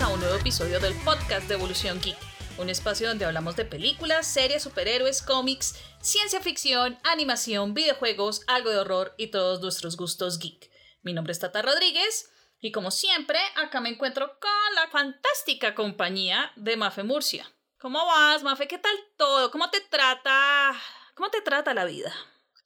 a un nuevo episodio del podcast de Evolución Geek, un espacio donde hablamos de películas, series, superhéroes, cómics, ciencia ficción, animación, videojuegos, algo de horror y todos nuestros gustos geek. Mi nombre es Tata Rodríguez y como siempre acá me encuentro con la fantástica compañía de Mafe Murcia. ¿Cómo vas, Mafe? ¿Qué tal todo? ¿Cómo te trata? ¿Cómo te trata la vida?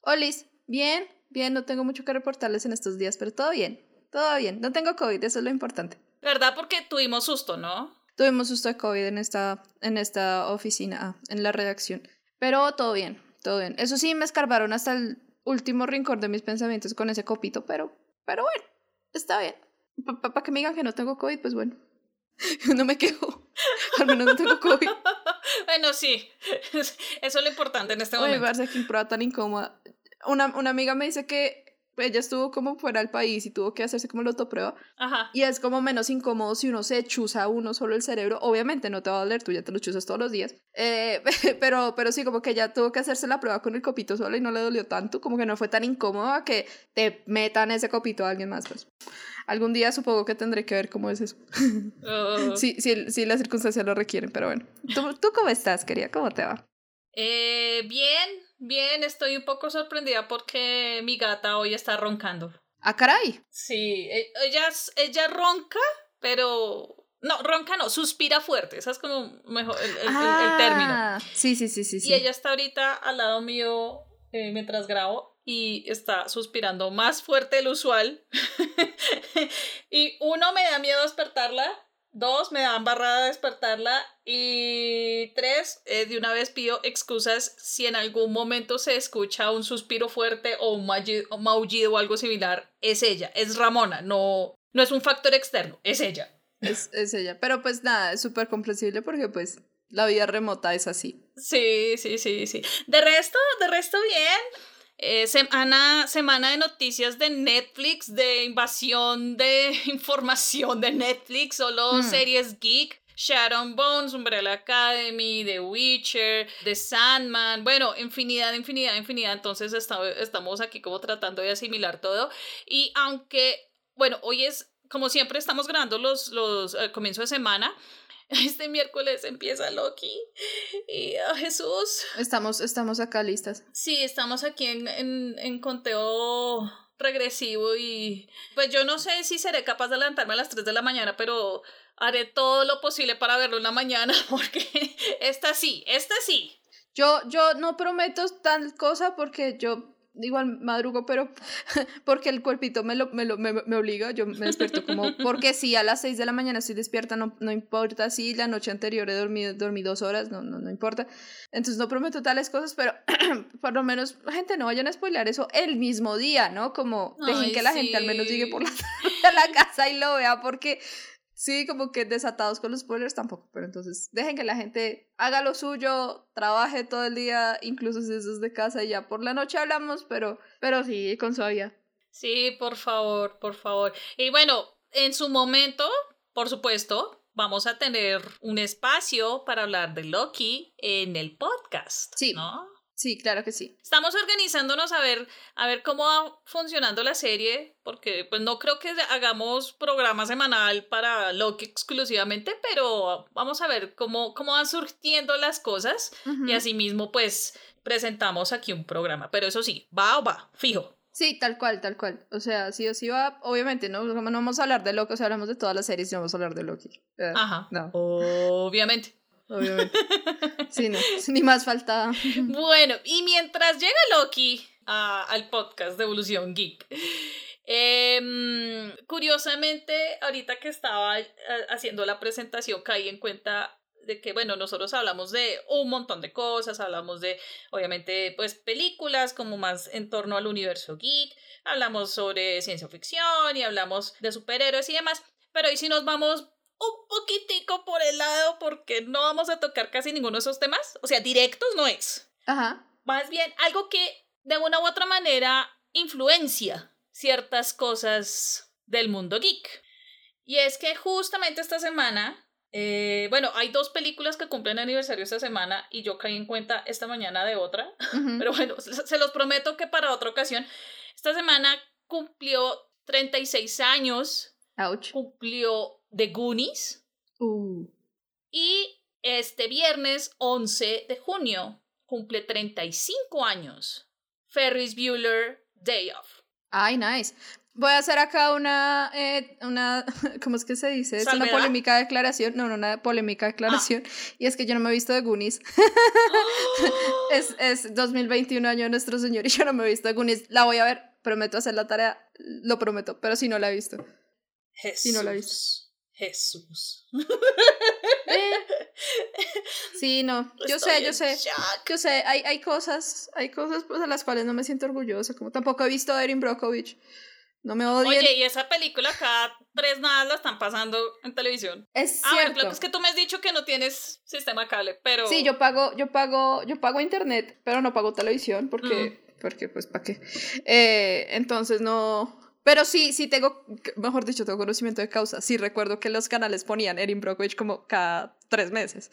Olis, bien, bien, no tengo mucho que reportarles en estos días, pero todo bien, todo bien. No tengo COVID, eso es lo importante. ¿Verdad? Porque tuvimos susto, ¿no? Tuvimos susto de COVID en esta, en esta oficina, ah, en la redacción. Pero todo bien, todo bien. Eso sí, me escarbaron hasta el último rincón de mis pensamientos con ese copito, pero, pero bueno, está bien. Para que me digan que no tengo COVID, pues bueno. No me quejo. Al menos no tengo COVID. bueno, sí. Eso es lo importante en este momento. Oye, qué prueba tan incómoda. Una, una amiga me dice que ella estuvo como fuera del país y tuvo que hacerse como la autoprueba. Ajá. Y es como menos incómodo si uno se chuza uno solo el cerebro. Obviamente no te va a doler, tú ya te lo chuzas todos los días. Eh, pero, pero sí, como que ella tuvo que hacerse la prueba con el copito solo y no le dolió tanto. Como que no fue tan incómodo a que te metan ese copito a alguien más. Pues. Algún día supongo que tendré que ver cómo es eso. Oh. sí, sí, sí, las circunstancias lo requieren, pero bueno. ¿Tú, ¿Tú cómo estás, querida? ¿Cómo te va? Eh, bien, bien, estoy un poco sorprendida porque mi gata hoy está roncando. ¡Ah, caray! Sí, e- ella, ella ronca, pero... No, ronca no, suspira fuerte, esa es como mejor el, el- el- el término. Ah, Sí, sí, sí, sí. sí. Y ella está ahorita al lado mío eh, mientras grabo y está suspirando más fuerte del usual. y uno, me da miedo despertarla. Dos, me da embarrada despertarla. Y tres, eh, de una vez pido excusas si en algún momento se escucha un suspiro fuerte o un maullido, un maullido o algo similar. Es ella, es Ramona, no, no es un factor externo, es ella. Es, es ella. Pero pues nada, es súper comprensible porque pues la vida remota es así. Sí, sí, sí, sí. De resto, de resto bien. Eh, semana, semana de noticias de Netflix, de invasión de información de Netflix, solo Hmm. series geek. Shadow Bones, Umbrella Academy, The Witcher, The Sandman, bueno, infinidad, infinidad, infinidad. Entonces esta- estamos aquí como tratando de asimilar todo. Y aunque, bueno, hoy es, como siempre, estamos grabando los, los eh, comienzo de semana. Este miércoles empieza Loki. Y ah, Jesús. Estamos, estamos acá listas. Sí, estamos aquí en, en, en conteo regresivo y pues yo no sé si seré capaz de levantarme a las 3 de la mañana, pero haré todo lo posible para verlo en la mañana porque esta sí, esta sí. Yo, yo no prometo tal cosa porque yo igual madrugo, pero porque el cuerpito me, lo, me, lo, me, me obliga, yo me despierto como, porque si a las 6 de la mañana estoy despierta, no, no importa si la noche anterior he dormido, dormí dos horas, no, no, no importa. Entonces no prometo tales cosas, pero por lo menos, gente, no vayan a spoiler eso el mismo día, ¿no? Como dejen Ay, que la gente al menos sí. llegue por la tarde a la casa y lo vea, porque Sí, como que desatados con los spoilers tampoco, pero entonces dejen que la gente haga lo suyo, trabaje todo el día, incluso si es desde casa y ya por la noche hablamos, pero, pero sí, con suavidad. Sí, por favor, por favor. Y bueno, en su momento, por supuesto, vamos a tener un espacio para hablar de Loki en el podcast. Sí. ¿no? Sí, claro que sí. Estamos organizándonos a ver, a ver cómo va funcionando la serie, porque pues no creo que hagamos programa semanal para Loki exclusivamente, pero vamos a ver cómo, cómo van surgiendo las cosas y asimismo pues presentamos aquí un programa. Pero eso sí, va o va, fijo. Sí, tal cual, tal cual. O sea, sí o sí va, obviamente, ¿no? No vamos a hablar de Loki, o sea, hablamos de todas las series y no vamos a hablar de Loki. Eh, Ajá. No, Obviamente. Obviamente. Sí, no, ni más faltaba. Bueno, y mientras llega Loki a- al podcast de Evolución Geek, em, curiosamente, ahorita que estaba eh, haciendo la presentación, caí en cuenta de que, bueno, nosotros hablamos de un montón de cosas, hablamos de, obviamente, pues películas como más en torno al universo geek, hablamos sobre ciencia ficción y hablamos de superhéroes y demás, pero hoy sí nos vamos un poquitico por el lado porque no vamos a tocar casi ninguno de esos temas. O sea, directos no es. Ajá. Más bien algo que de una u otra manera influencia ciertas cosas del mundo geek. Y es que justamente esta semana, eh, bueno, hay dos películas que cumplen aniversario esta semana y yo caí en cuenta esta mañana de otra. Pero bueno, se se los prometo que para otra ocasión. Esta semana cumplió 36 años Ouch. cumplió The Goonies. Uh. Y este viernes 11 de junio cumple 35 años. Ferris Bueller Day Off. Ay, nice. Voy a hacer acá una, eh, una, ¿cómo es que se dice? Es una polémica declaración, no, no, una polémica declaración, y es que yo no me he visto de Goonies. es, es 2021 año de nuestro señor y yo no me he visto de Goonies. La voy a ver, prometo hacer la tarea, lo prometo, pero si no la he visto. Jesús. Sí, no la he visto. Jesús. Eh, Sí, no, yo Estoy sé, yo sé. shock. Yo sé, hay, hay cosas, hay cosas pues, de las cuales no me siento orgullosa, como tampoco he visto a Erin Brockovich. No me odien. Oye, y esa película cada tres nada la están pasando en televisión. es Ah, bueno, cierto. claro, es que tú me has dicho que no tienes sistema cable, pero... Sí, yo pago, yo pago, yo pago internet, pero no pago televisión porque, Mm. porque pues, ¿para qué? Eh, entonces no. Pero sí, sí tengo, mejor dicho, tengo conocimiento de causa. Sí recuerdo que los canales ponían Erin Brockovich como cada tres meses.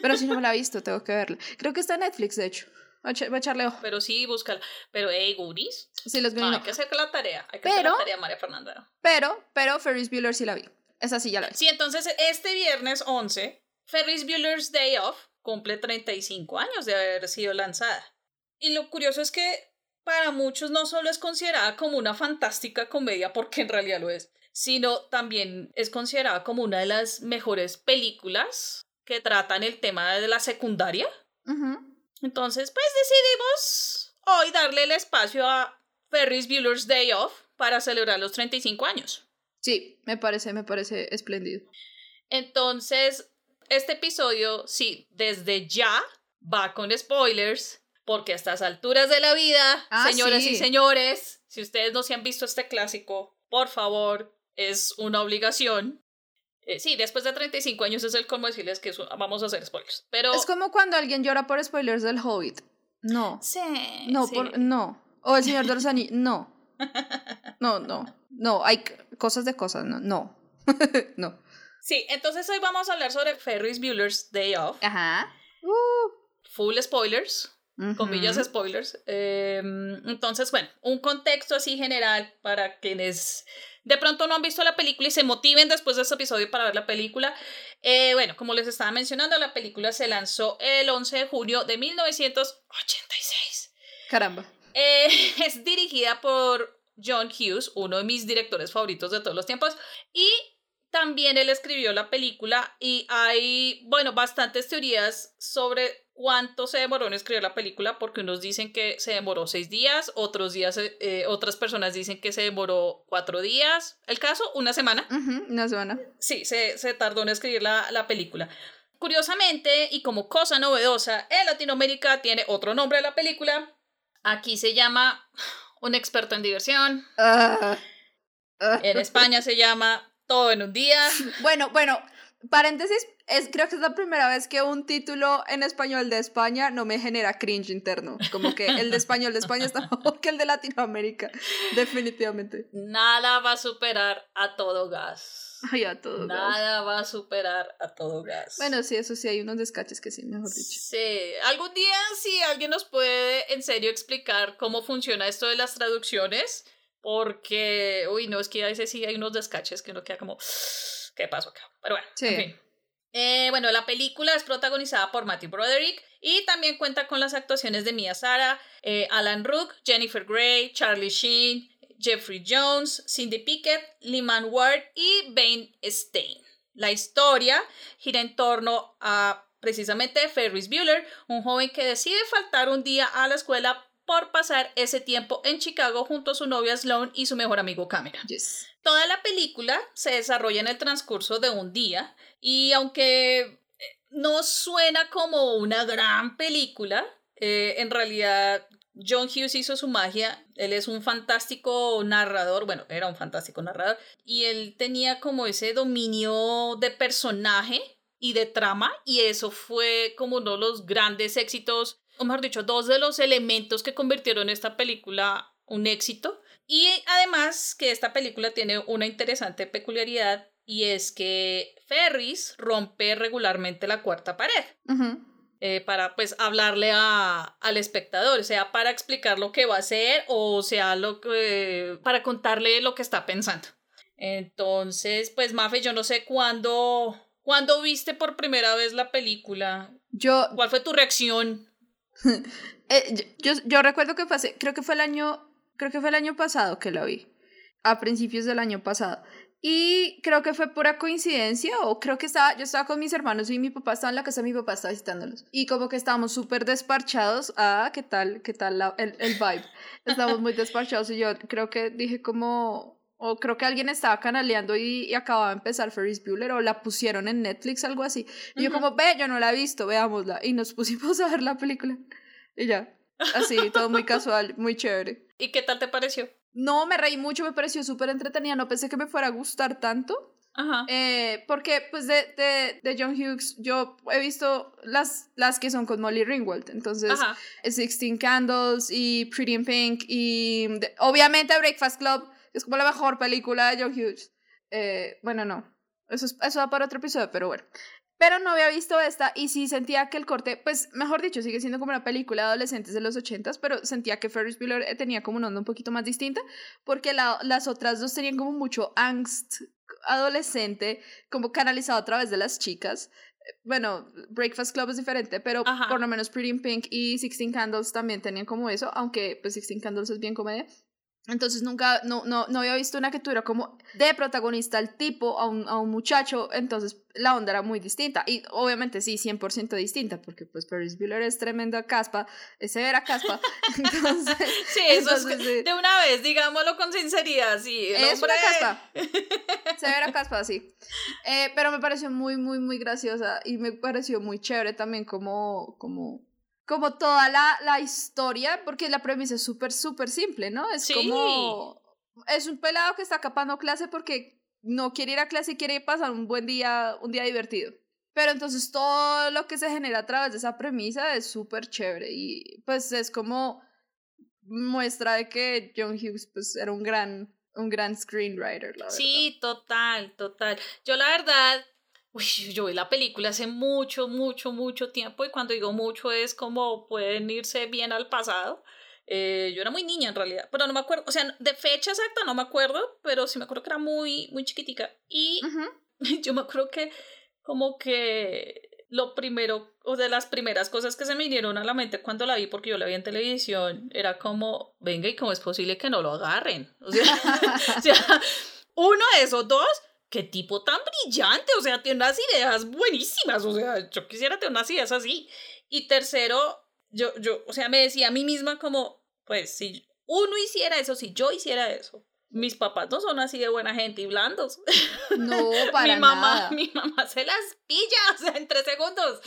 Pero si no me la he visto, tengo que verla. Creo que está en Netflix, de hecho. Voy a, echarle ojo. Pero sí, búscala. Pero, hey, Goonies. Sí, los No, Goonies hay no. que hacer la tarea. Hay que hacer Pero- la tarea, María Fernanda. Pero, pero Ferris Bueller sí la vi. Esa sí ya la vi. Sí, entonces este viernes 11, Ferris Bueller's Day Off cumple 35 años de haber sido lanzada. Y lo curioso es que para muchos no solo es considerada como una fantástica comedia, porque en realidad lo es, sino también es considerada como una de las mejores películas que tratan el tema de la secundaria. Entonces, pues decidimos hoy darle el espacio a Ferris Bueller's Day Off para celebrar los 35 años. Sí, me parece, me parece espléndido. Entonces, este episodio, sí, desde ya va con spoilers, porque a estas alturas de la vida, Ah, señoras sí. y señores, si ustedes no se han visto este clásico, por favor, es una obligación. Eh, sí, después de 35 años es el como decirles que vamos a hacer spoilers. Pero... Es como cuando alguien llora por spoilers del Hobbit. No. Sí, No, sí. por, no. O el Señor de los Anillos. No. No, no. No, hay cosas de cosas. No. No. no. Sí, entonces hoy vamos a hablar sobre Ferris Bueller's Day Off. Ajá. Full spoilers. Comillas Ujú. spoilers. Eh, entonces, bueno, un contexto así general para quienes de pronto no han visto la película y se motiven después de este episodio para ver la película. Eh, bueno, como les estaba mencionando, la película se lanzó el 11 de junio de 1986. Caramba. Eh, es dirigida por John Hughes, uno de mis directores favoritos de todos los tiempos, y también él escribió la película y hay, bueno, bastantes teorías sobre cuánto se demoró en escribir la película, porque unos dicen que se demoró seis días, otros días, eh, otras personas dicen que se demoró cuatro días. El caso, una semana. Ujú, Una semana. Sí, se, se tardó en escribir la, la película. Curiosamente, y como cosa novedosa, en Latinoamérica tiene otro nombre de la película. Aquí se llama Un experto en diversión. Ah. Ah. En España se llama Todo en un día. Bueno, bueno, paréntesis, es, creo que es la primera vez que un título en español de España no me genera cringe interno. Como que el de español de España está mejor que el de Latinoamérica. Definitivamente. Nada va a superar a todo gas. Ay, a todo. gas. Nada va a superar a todo gas. Bueno, sí, eso sí, hay unos descaches que sí, mejor dicho. Sí, algún día si alguien nos puede en serio explicar cómo funciona esto de las traducciones, porque, uy, no, es que a veces sí hay unos descaches que uno queda como, ¿qué pasó acá? Pero bueno, Sí. en fin. Eh, bueno, la película es protagonizada por Matthew Broderick y también cuenta con las actuaciones de Mia Sara, eh, Alan Rook, Jennifer Grey, Charlie Sheen, Jeffrey Jones, Cindy Pickett, Lyman Ward y Bane Stein. La historia gira en torno a precisamente Ferris Bueller, un joven que decide faltar un día a la escuela por pasar ese tiempo en Chicago junto a su novia Sloan y su mejor amigo Cameron. Yes. Toda la película se desarrolla en el transcurso de un día y aunque eh, no suena como una gran película, eh, en realidad John Hughes hizo su magia, él es un fantástico narrador, bueno, era un fantástico narrador, y él tenía como ese dominio de personaje y de trama, y eso fue como uno de los grandes éxitos, o mejor dicho, dos de los elementos que convirtieron esta película un éxito. Y además que esta película tiene una interesante peculiaridad y es que Ferris rompe regularmente la cuarta pared Ujú. eh, para pues hablarle a, al espectador, sea para explicar lo que va a hacer o sea lo que, para contarle lo que está pensando. Entonces, pues Mafe, yo no sé cuándo ¿Cuándo viste por primera vez la película? Yo, ¿Cuál fue tu reacción? eh, yo, yo recuerdo que hace- creo que fue el año, creo que fue el año pasado que la vi, a principios del año pasado. Y creo que fue pura coincidencia, o creo que estaba, yo estaba con mis hermanos y mi papá estaba en la casa mi papá, estaba visitándolos. Y como que estábamos súper desparchados. Ah, ¿qué tal? ¿Qué tal el, el vibe? Estábamos muy desparchados y yo creo que dije como, o creo que alguien estaba canaleando y, y acababa de empezar Ferris Bueller o la pusieron en Netflix, algo así. Y yo Ujú. como, ve, yo no la he visto, veámosla. Y nos pusimos a ver la película. Y ya, así, todo muy casual, muy chévere. ¿Y qué tal te pareció? No, me reí mucho, me pareció súper entretenida, no pensé que me fuera a gustar tanto. Ajá. Eh, porque, pues, de, de, de John Hughes, yo he visto las, las que son con Molly Ringwald. Entonces, Ajá. Sixteen Candles y Pretty in Pink y de- obviamente Breakfast Club es como la mejor película de John Hughes. Eh, bueno, no, eso, es, eso va para otro episodio, pero bueno. Pero no había visto esta y sí sentía que el corte, pues mejor dicho, sigue siendo como una película de adolescentes de los ochentas, pero sentía que Ferris Bueller eh, tenía como una onda un poquito más distinta, porque la- las otras dos tenían como mucho angst adolescente, como canalizado a través de las chicas. Eh, Bueno, Breakfast Club es diferente, pero Ajá. por lo menos Pretty in Pink y Sixteen Candles también tenían como eso, aunque pues Sixteen Candles es bien comedia. Entonces nunca, no, no, no había visto una que tuviera como de protagonista al tipo, a un, a un muchacho, entonces la onda era muy distinta. Y obviamente sí, 100% distinta, porque pues Ferris Bueller es tremenda caspa, es severa caspa. Entonces, Sí, eso es entonces, sí. de una vez, digámoslo con sinceridad, sí. El Es hombre... una caspa. Severa caspa, sí. Eh, pero me pareció muy, muy, muy graciosa y me pareció muy chévere también como, como, como toda la, la historia, porque la premisa es súper, súper simple, ¿no? Es Sí. como... Es un pelado que está capando clase porque no quiere ir a clase y quiere pasar un buen día, un día divertido. Pero entonces todo lo que se genera a través de esa premisa es súper chévere y pues es como muestra de que John Hughes pues era un gran un gran screenwriter, la verdad. Sí, total, total. Yo la verdad, uy, yo vi la película hace mucho, mucho, mucho tiempo y cuando digo mucho es como pueden irse bien al pasado. Eh, yo era muy niña en realidad, pero no me acuerdo, o sea, de fecha exacta no me acuerdo, pero sí me acuerdo que era muy, muy chiquitica. Y Ujú. yo me acuerdo que como que lo primero, o de las primeras cosas que se me vinieron a la mente cuando la vi, porque yo la vi en televisión, era como, venga, ¿y cómo es posible que no lo agarren? O sea, o sea, uno de esos dos, qué tipo tan brillante, o sea, tiene unas ideas buenísimas, o sea, yo quisiera tener unas ideas así. Y tercero, yo, yo, o sea, me decía a mí misma como, pues, si uno hiciera eso, si yo hiciera eso, mis papás no son así de buena gente y blandos. No, para mi mamá, nada. mi mamá se las pilla, o sea, en tres segundos.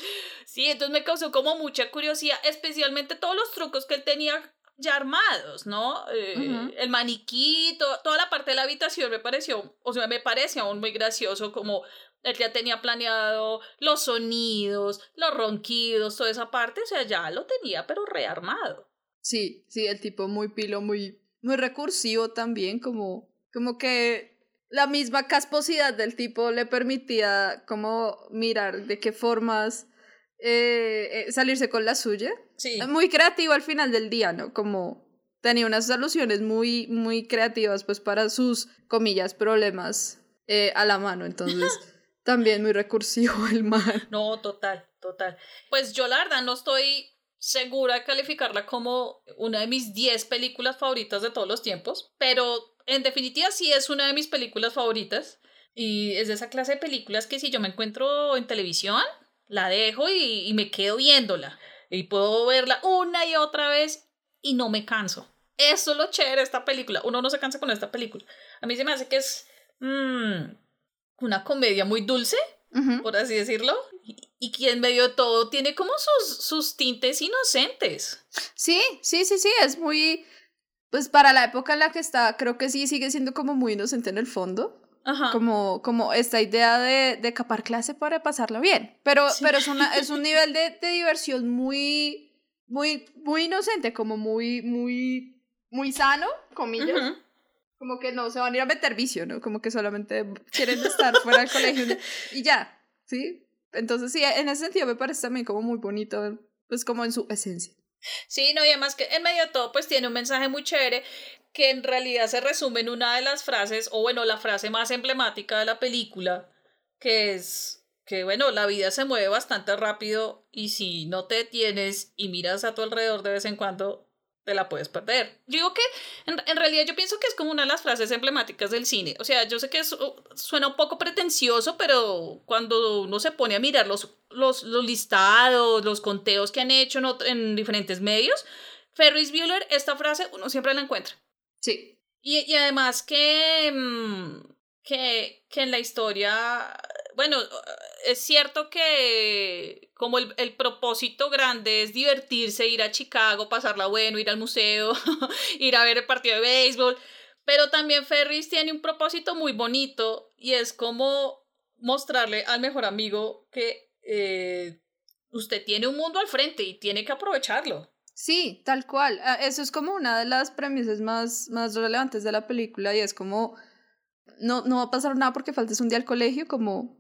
Sí, entonces me causó como mucha curiosidad, especialmente todos los trucos que él tenía ya armados, ¿no? Eh. El maniquí, to- toda la parte de la habitación me pareció, o sea, me parece aún muy gracioso como él ya tenía planeado los sonidos, los ronquidos, toda esa parte, o sea, ya lo tenía, pero rearmado. Sí, sí, el tipo muy pilo, muy, muy recursivo también, como, como que la misma casposidad del tipo le permitía como mirar de qué formas eh, eh, salirse con la suya. Sí. Muy creativo al final del día, ¿no? Como tenía unas soluciones muy, muy creativas, pues para sus, comillas, problemas eh, a la mano. Entonces, también muy recursivo el man. No, total, total. Pues yo la verdad no estoy segura de calificarla como una de mis 10 películas favoritas de todos los tiempos, pero en definitiva sí es una de mis películas favoritas y es de esa clase de películas que si yo me encuentro en televisión, la dejo y, y me quedo viéndola y puedo verla una y otra vez y no me canso. Eso es lo chévere de esta película. Uno no se cansa con esta película. A mí se me hace que es mm, una comedia muy dulce, por así decirlo, y, y que en medio de todo tiene como sus, sus tintes inocentes. Sí, sí, sí, sí, es muy, pues para la época en la que está, creo que sí sigue siendo como muy inocente en el fondo, Ajá. como, como esta idea de, de capar clase para pasarla bien, pero, Sí. pero es, una, es un nivel de, de diversión muy, muy, muy inocente, como muy, muy, muy sano, comillas, Ujú. como que no se van a ir a meter vicio, ¿no? Como que solamente quieren estar fuera del colegio y ya, ¿sí? Entonces sí, en ese sentido me parece también como muy bonito, pues como en su esencia. Sí, no, y además que en medio de todo, pues tiene un mensaje muy chévere que en realidad se resume en una de las frases, o bueno, la frase más emblemática de la película, que es que bueno, la vida se mueve bastante rápido y si no te detienes y miras a tu alrededor de vez en cuando, te la puedes perder. Yo digo que en, realidad yo pienso que es como una de las frases emblemáticas del cine. O sea, yo sé que suena un poco pretencioso, pero cuando uno se pone a mirar los, los, los listados, los conteos que han hecho en, en diferentes medios, Ferris Bueller, esta frase uno siempre la encuentra. Sí. Y, y además que, mm, que, que en la historia, bueno, es cierto que como el, el, propósito grande es divertirse, ir a Chicago, pasarla bueno, ir al museo, ir a ver el partido de béisbol, pero también Ferris tiene un propósito muy bonito y es como mostrarle al mejor amigo que eh, usted tiene un mundo al frente y tiene que aprovecharlo. Sí, tal cual. Ah, eso es como una de las premisas más, más relevantes de la película y es como, no, no va a pasar nada porque faltes un día al colegio, como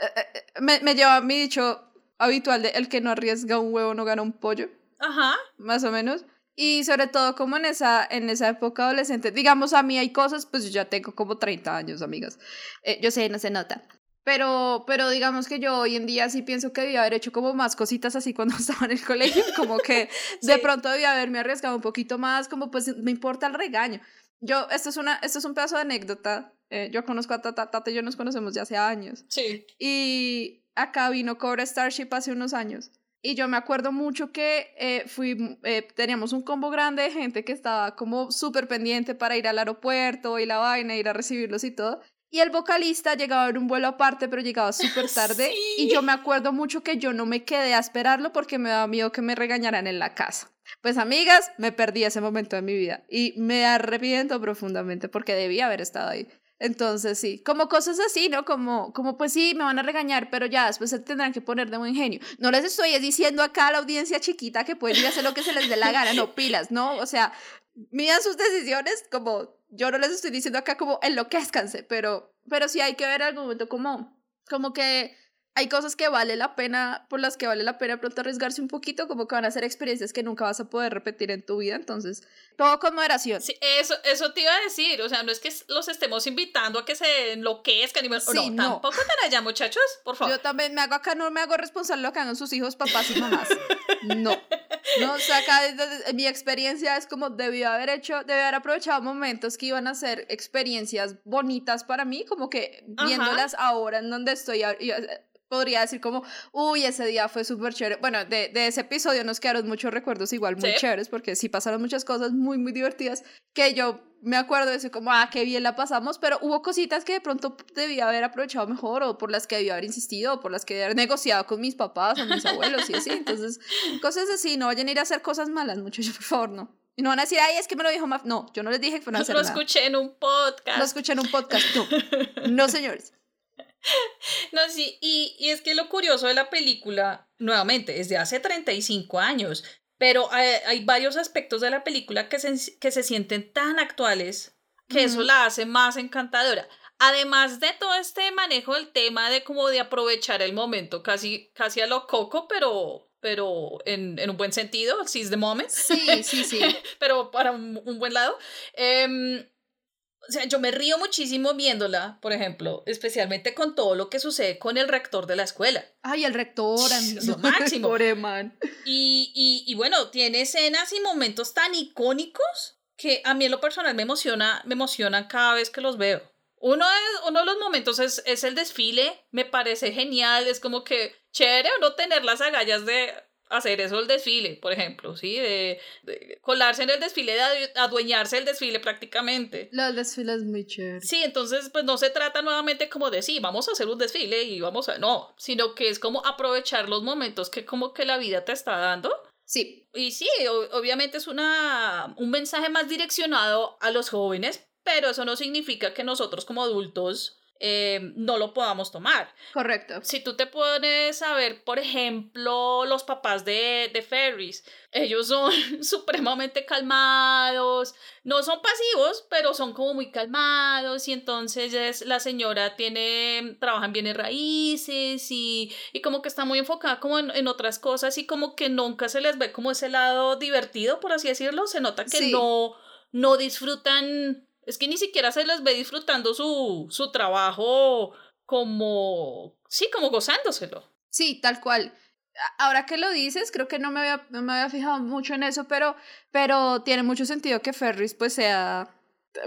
eh, eh, eh, me, me lleva a mi dicho habitual de el que no arriesga un huevo no gana un pollo. Ajá. Más o menos. Y sobre todo como en esa, en esa época adolescente, digamos a mí hay cosas, pues yo ya tengo como 30 años, amigas. yo sé, no se nota. Pero, pero digamos que yo hoy en día sí pienso que debía haber hecho como más cositas así cuando estaba en el colegio, como que de pronto debía haberme arriesgado un poquito más, como pues me importa el regaño. Yo, esto es, una, esto es un pedazo de anécdota. Eh, yo conozco a Tata, Tata y yo nos conocemos ya hace años. Sí. Y acá vino Cobra Starship hace unos años. Y yo me acuerdo mucho que eh, fui, eh, teníamos un combo grande de gente que estaba como súper pendiente para ir al aeropuerto y la vaina, ir a recibirlos y todo. Y el vocalista llegaba en un vuelo aparte, pero llegaba súper tarde. Y yo me acuerdo mucho que yo no me quedé a esperarlo porque me daba miedo que me regañaran en la casa. Pues amigas, me perdí ese momento de mi vida y me arrepiento profundamente porque debía haber estado ahí. Entonces, sí, como cosas así, ¿no? Como, como pues sí, me van a regañar, pero ya después se tendrán que poner de buen genio. No les estoy diciendo acá a la audiencia chiquita que pueden ir a hacer lo que se les dé la gana, no pilas, ¿no? O sea, midan sus decisiones como yo no les estoy diciendo acá como enloquezcanse, pero, pero sí hay que ver algún momento como, como que hay cosas que vale la pena, por las que vale la pena pronto arriesgarse un poquito, como que van a ser experiencias que nunca vas a poder repetir en tu vida, entonces, todo con moderación. Sí, eso, eso te iba a decir, o sea, no es que los estemos invitando a que se enloquezcan, sí, no, no, tampoco tan allá, muchachos, por favor. Yo también me hago acá, no me hago responsable de lo que hagan sus hijos, papás y mamás. No. No, o sea, acá mi experiencia es como debió haber hecho, debió haber aprovechado momentos que iban a ser experiencias bonitas para mí, como que viéndolas ahora en donde estoy, podría decir como, uy, ese día fue súper chévere. Bueno, de, de, ese episodio nos quedaron muchos recuerdos igual muy chéveres, porque sí pasaron muchas cosas muy, muy divertidas que yo me acuerdo de eso como, ah, qué bien la pasamos, pero hubo cositas que de pronto debía haber aprovechado mejor o por las que debía haber insistido o por las que debía haber negociado con mis papás o mis abuelos y así. Entonces, cosas así, no vayan a ir a hacer cosas malas, muchachos, por favor, no. Y no van a decir, ay, es que me lo dijo más. No, yo no les dije que fueron a hacer Lo escuché en un podcast. Lo escuché en un podcast, no. No, señores. No, sí, y, y, es que lo curioso de la película, nuevamente, es de hace 35 años, pero hay, varios aspectos de la película que se, que se sienten tan actuales que eso la hace más encantadora. Además de todo este manejo del tema de como de aprovechar el momento, casi, casi a lo coco, pero, pero en, en un buen sentido, seize the moment. Sí, sí, sí. pero para un, un buen lado. Eh, o sea, yo me río muchísimo viéndola, por ejemplo, especialmente con todo lo que sucede con el rector de la escuela. Ay, el rector, lo máximo. Pobre man. Y, y, y, bueno, tiene escenas y momentos tan icónicos que a mí en lo personal me emociona, me emocionan cada vez que los veo. Uno, es, uno de los momentos es, es el desfile, me parece genial, es como que chévere o no tener las agallas de hacer eso el desfile, por ejemplo, ¿sí? De, colarse en el desfile, de adueñarse del desfile prácticamente. Los desfiles muy chévere. Sí, entonces pues no se trata nuevamente como de sí, vamos a hacer un desfile y vamos a... No, sino que es como aprovechar los momentos que como que la vida te está dando. Sí. Y sí, obviamente es una, un mensaje más direccionado a los jóvenes, pero eso no significa que nosotros como adultos eh, no lo podamos tomar. Correcto. Si tú te pones a ver, por ejemplo, los papás de, de Ferris, ellos son supremamente calmados, no son pasivos, pero son como muy calmados y entonces la señora tiene, trabaja en bienes raíces y, y como que está muy enfocada como en, en, otras cosas y como que nunca se les ve como ese lado divertido, por así decirlo, se nota que no, no disfrutan es que ni siquiera se les ve disfrutando su, su trabajo como sí, como gozándoselo. Sí, tal cual. Ahora que lo dices, creo que no me había, no me había fijado mucho en eso, pero, pero tiene mucho sentido que Ferris pues sea,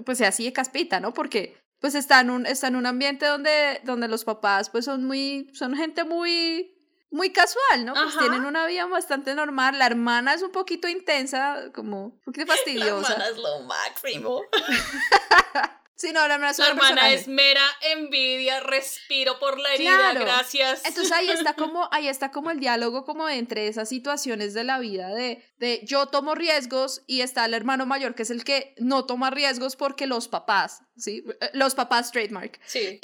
pues sea así de caspita, ¿no? Porque pues está en un, está en un ambiente donde, donde los papás pues son muy, son gente muy, muy casual, ¿no? Pues tienen una vida bastante normal. La hermana es un poquito intensa, como un poquito fastidiosa. La hermana es lo máximo. Sí, no, la hermana es, la hermana es mera envidia, respiro por la herida, gracias. Entonces ahí está como, ahí está como el diálogo como entre esas situaciones de la vida de, de yo tomo riesgos y está el hermano mayor que es el que no toma riesgos porque los papás, ¿sí? Los papás trademark. Sí.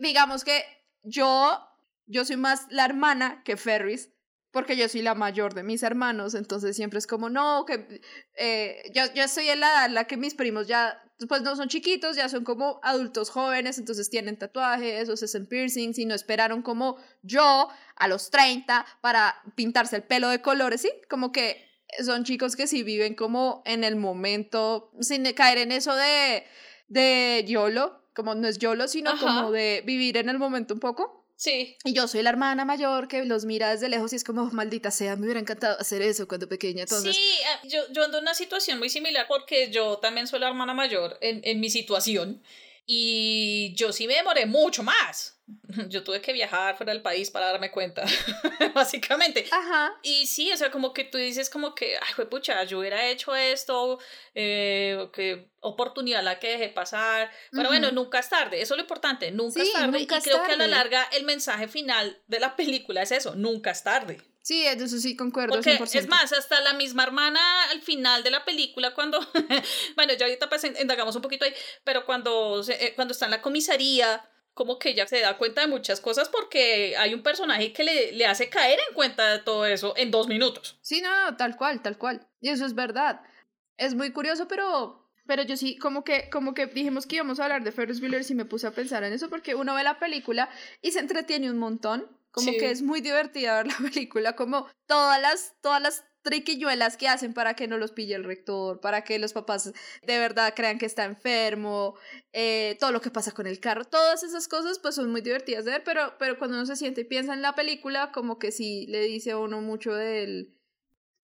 digamos que yo, yo soy más la hermana que Ferris porque yo soy la mayor de mis hermanos, entonces siempre es como, no, que eh, yo, yo soy en la la que mis primos ya, pues no son chiquitos, ya son como adultos jóvenes, entonces tienen tatuajes o se hacen piercings y no esperaron como yo a los 30 para pintarse el pelo de colores, ¿sí? Como que son chicos que sí viven como en el momento, sin caer en eso de, de YOLO, como no es YOLO, sino como de vivir en el momento un poco. Sí. Y yo soy la hermana mayor que los mira desde lejos y es como, maldita sea, me hubiera encantado hacer eso cuando pequeña. Entonces... Sí, ah, yo, yo ando en una situación muy similar porque yo también soy la hermana mayor en, en mi situación. Y yo sí me demoré mucho más. Yo tuve que viajar fuera del país para darme cuenta, básicamente. Ajá. Y sí, o sea, como que tú dices como que, ay, pucha, yo hubiera hecho esto, eh, qué oportunidad la que dejé pasar. Pero bueno, nunca es tarde, eso es lo importante, nunca es tarde. y creo que a la larga el mensaje final de la película es eso, nunca es tarde. Sí, eso sí concuerdo. Porque es más, hasta la misma hermana al final de la película, cuando, bueno, ya ahorita pues indagamos un poquito ahí, pero cuando, eh, cuando está en la comisaría, como que ella se da cuenta de muchas cosas porque hay un personaje que le, le hace caer en cuenta de todo eso en dos minutos. Sí, no, no, tal cual, tal cual. Y eso es verdad. Es muy curioso, pero, pero yo sí, como que, como que dijimos que íbamos a hablar de Ferris Bueller y me puse a pensar en eso porque uno ve la película y se entretiene un montón como que es muy divertida ver la película, como todas las, todas las triquilluelas que hacen para que no los pille el rector, para que los papás de verdad crean que está enfermo, eh, todo lo que pasa con el carro, todas esas cosas pues son muy divertidas de ver, pero, pero cuando uno se siente y piensa en la película, como que sí le dice a uno mucho del,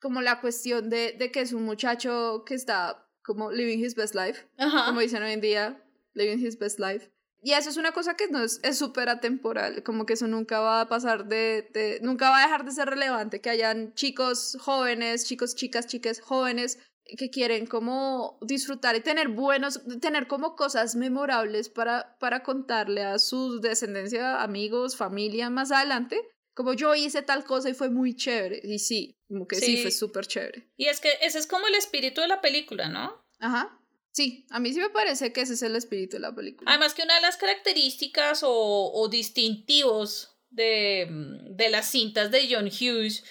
como la cuestión de, de que es un muchacho que está como living his best life, como dicen hoy en día, living his best life. Y eso es una cosa que no es súper atemporal, como que eso nunca va a pasar de, de, nunca va a dejar de ser relevante, que hayan chicos jóvenes, chicos, chicas, chicas jóvenes que quieren como disfrutar y tener buenos, tener como cosas memorables para, para contarle a su descendencia, amigos, familia más adelante, como yo hice tal cosa y fue muy chévere, y sí, como que sí, sí fue súper chévere. Y es que ese es como el espíritu de la película, ¿no? Ajá. Sí, a mí sí me parece que ese es el espíritu de la película. Además que una de las características o, o distintivos de, de, las cintas de John Hughes,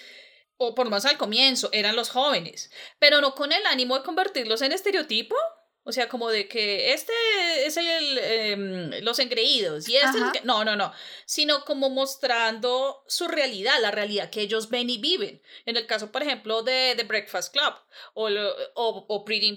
o por lo menos al comienzo, eran los jóvenes, pero no con el ánimo de convertirlos en estereotipo. O sea, como de que este es el, em, los engreídos y este es el que... No, no, no. Sino como mostrando su realidad, la realidad que ellos ven y viven. En el caso, por ejemplo, de The Breakfast Club o, o, o Pretty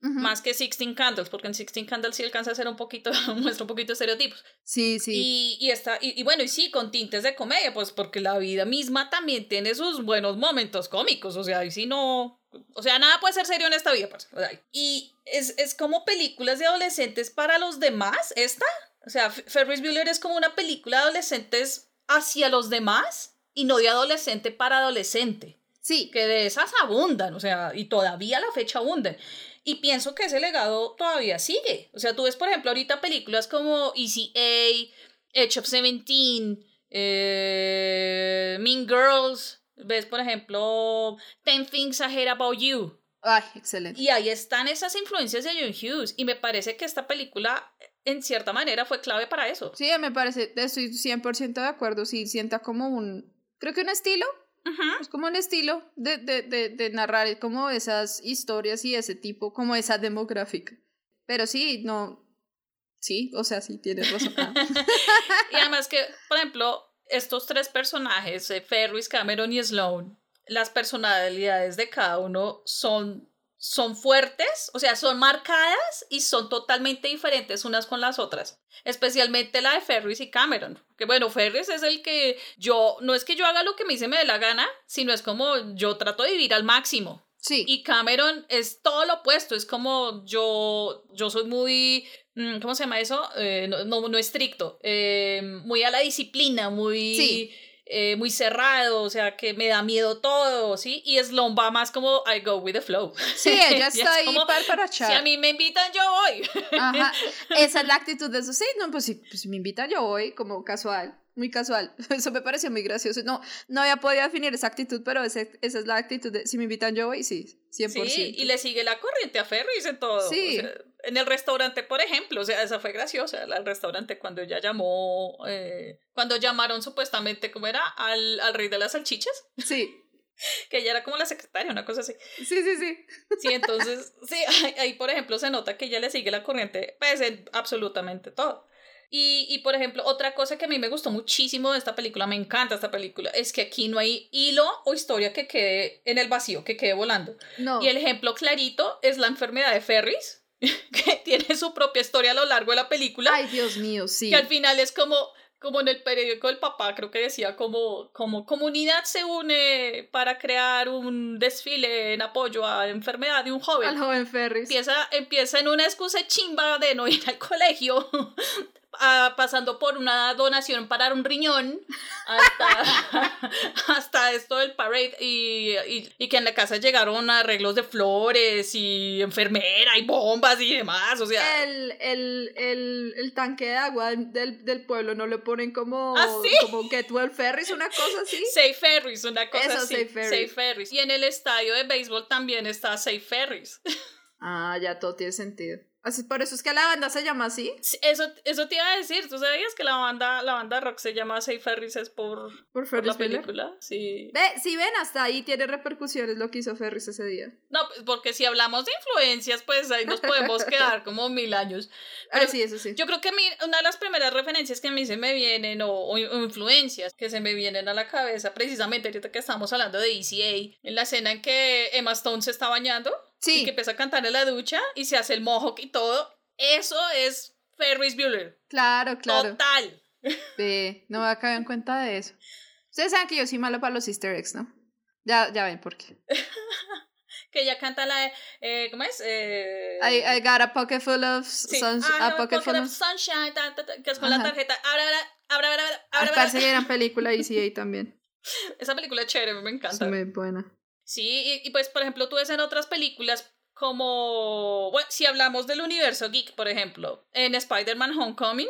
Pink más que Sixteen Candles, porque en Sixteen Candles sí alcanza a ser un poquito, muestra un poquito estereotipos. Sí, sí. Y, y, está, y, bueno, y sí, con tintes de comedia, pues porque la vida misma también tiene sus buenos momentos cómicos, o sea, y si no, o sea, nada puede ser serio en esta vida, pues. Y es, es como películas de adolescentes para los demás, esta. O sea, Ferris Bueller es como una película de adolescentes hacia los demás y no de adolescente para adolescente. Sí. Que de esas abundan, o sea, y todavía a la fecha abundan. Y pienso que ese legado todavía sigue. O sea, tú ves, por ejemplo, ahorita películas como Easy A, Edge of Seventeen, eh, Mean Girls, ves, por ejemplo, Ten Things I Hate About You. Ay, excelente. Y ahí están esas influencias de John Hughes. Y me parece que esta película, en cierta manera, fue clave para eso. Sí, me parece, estoy 100% de acuerdo. Sí, sienta como un, creo que un estilo es como un estilo de, de, de, de, narrar como esas historias y ese tipo, como esa demográfica. Pero sí, no. Sí, o sea, sí, tienes razón. y además que, por ejemplo, estos tres personajes, eh, Ferris, Cameron y Sloan, las personalidades de cada uno son son fuertes, o sea, son marcadas y son totalmente diferentes unas con las otras. Especialmente la de Ferris y Cameron. Que bueno, Ferris es el que yo, no es que yo haga lo que me dice me dé la gana, sino es como yo trato de vivir al máximo. Sí. Y Cameron es todo lo opuesto, es como yo, yo soy muy, mm, ¿cómo se llama eso? Eh, no, no, no, estricto, eh, muy a la disciplina, muy... Sí eh, muy cerrado, o sea, que me da miedo todo, ¿sí? Y Sloan va más como I go with the flow. Sí, ella está ahí para, para echar. Si a mí me invitan, yo voy. Ajá, esa es la actitud de eso. Sí, no, pues si, pues si me invitan, yo voy, como casual muy casual. Eso me pareció muy gracioso. No, no había podido definir esa actitud, pero ese, esa es la actitud de si me invitan yo voy, sí, 100%. Sí, y le sigue la corriente a Ferris en todo. Sí. en el restaurante, por ejemplo, o sea, esa fue graciosa, el restaurante cuando ella llamó, eh, cuando llamaron supuestamente, ¿cómo era? Al, al rey de las salchichas. Sí. que ella era como la secretaria, una cosa así. Sí, sí, sí. Sí, entonces, sí, ahí, por ejemplo se nota que ella le sigue la corriente, pues en absolutamente todo. Y, y, por ejemplo, otra cosa que a mí me gustó muchísimo de esta película, me encanta esta película, es que aquí no hay hilo o historia que quede en el vacío, que quede volando. No. Y el ejemplo clarito es la enfermedad de Ferris, que tiene su propia historia a lo largo de la película. Ay, Dios mío, sí. Que al final es como, como en el periódico del papá, creo que decía como, como comunidad se une para crear un desfile en apoyo a la enfermedad de un joven. Al joven Ferris. Empieza, empieza en una excusa chimba de no ir al colegio pasando por una donación para un riñón hasta, hasta esto del parade y, y, que en la casa llegaron arreglos de flores y enfermera y bombas y demás, o sea... El, el, el, el tanque de agua del, del, pueblo no le ponen como, ¿Ah, como Get Well Ferries, una cosa así. Safe Ferries, una cosa Eso, así. Safe Ferries. Safe Ferries. Y en el estadio de béisbol también está Safe Ferries. Ah, ya todo tiene sentido. Así, por eso es que la banda se llama así. Eso, eso te iba a decir. ¿Tú sabías que la banda, la banda rock se llama Safe Ferris es por, por, por la película? Sí. Ve, si ven, hasta ahí tiene repercusiones lo que hizo Ferris ese día. No, pues, porque si hablamos de influencias, pues ahí nos podemos quedar como mil años. Pero ah, sí, eso sí. Yo creo que una de las primeras referencias que a mí se me vienen, o, o, influencias que se me vienen a la cabeza, precisamente ahorita que estamos hablando de ECA, en la escena en que Emma Stone se está bañando. Sí. Y que empieza a cantar en la ducha y se hace el mohawk y todo. Eso es Ferris Bueller. Claro, claro. Total. Sí, no me a caer en cuenta de eso. Ustedes saben que yo soy malo para los easter eggs, ¿no? Ya, ya ven por qué. que ella canta la de, eh, ¿cómo es? Eh, I, I, got a pocket full of, sí. a pocket full of sunshine, que es con la tarjeta. Abra, abra, abra, abra, Parece que era película y sí, ahí también. Esa película es chévere, me encanta. Es muy buena. Sí, y, y, pues, por ejemplo, tú ves en otras películas como, bueno, si hablamos del universo geek, por ejemplo, en Spider-Man Homecoming,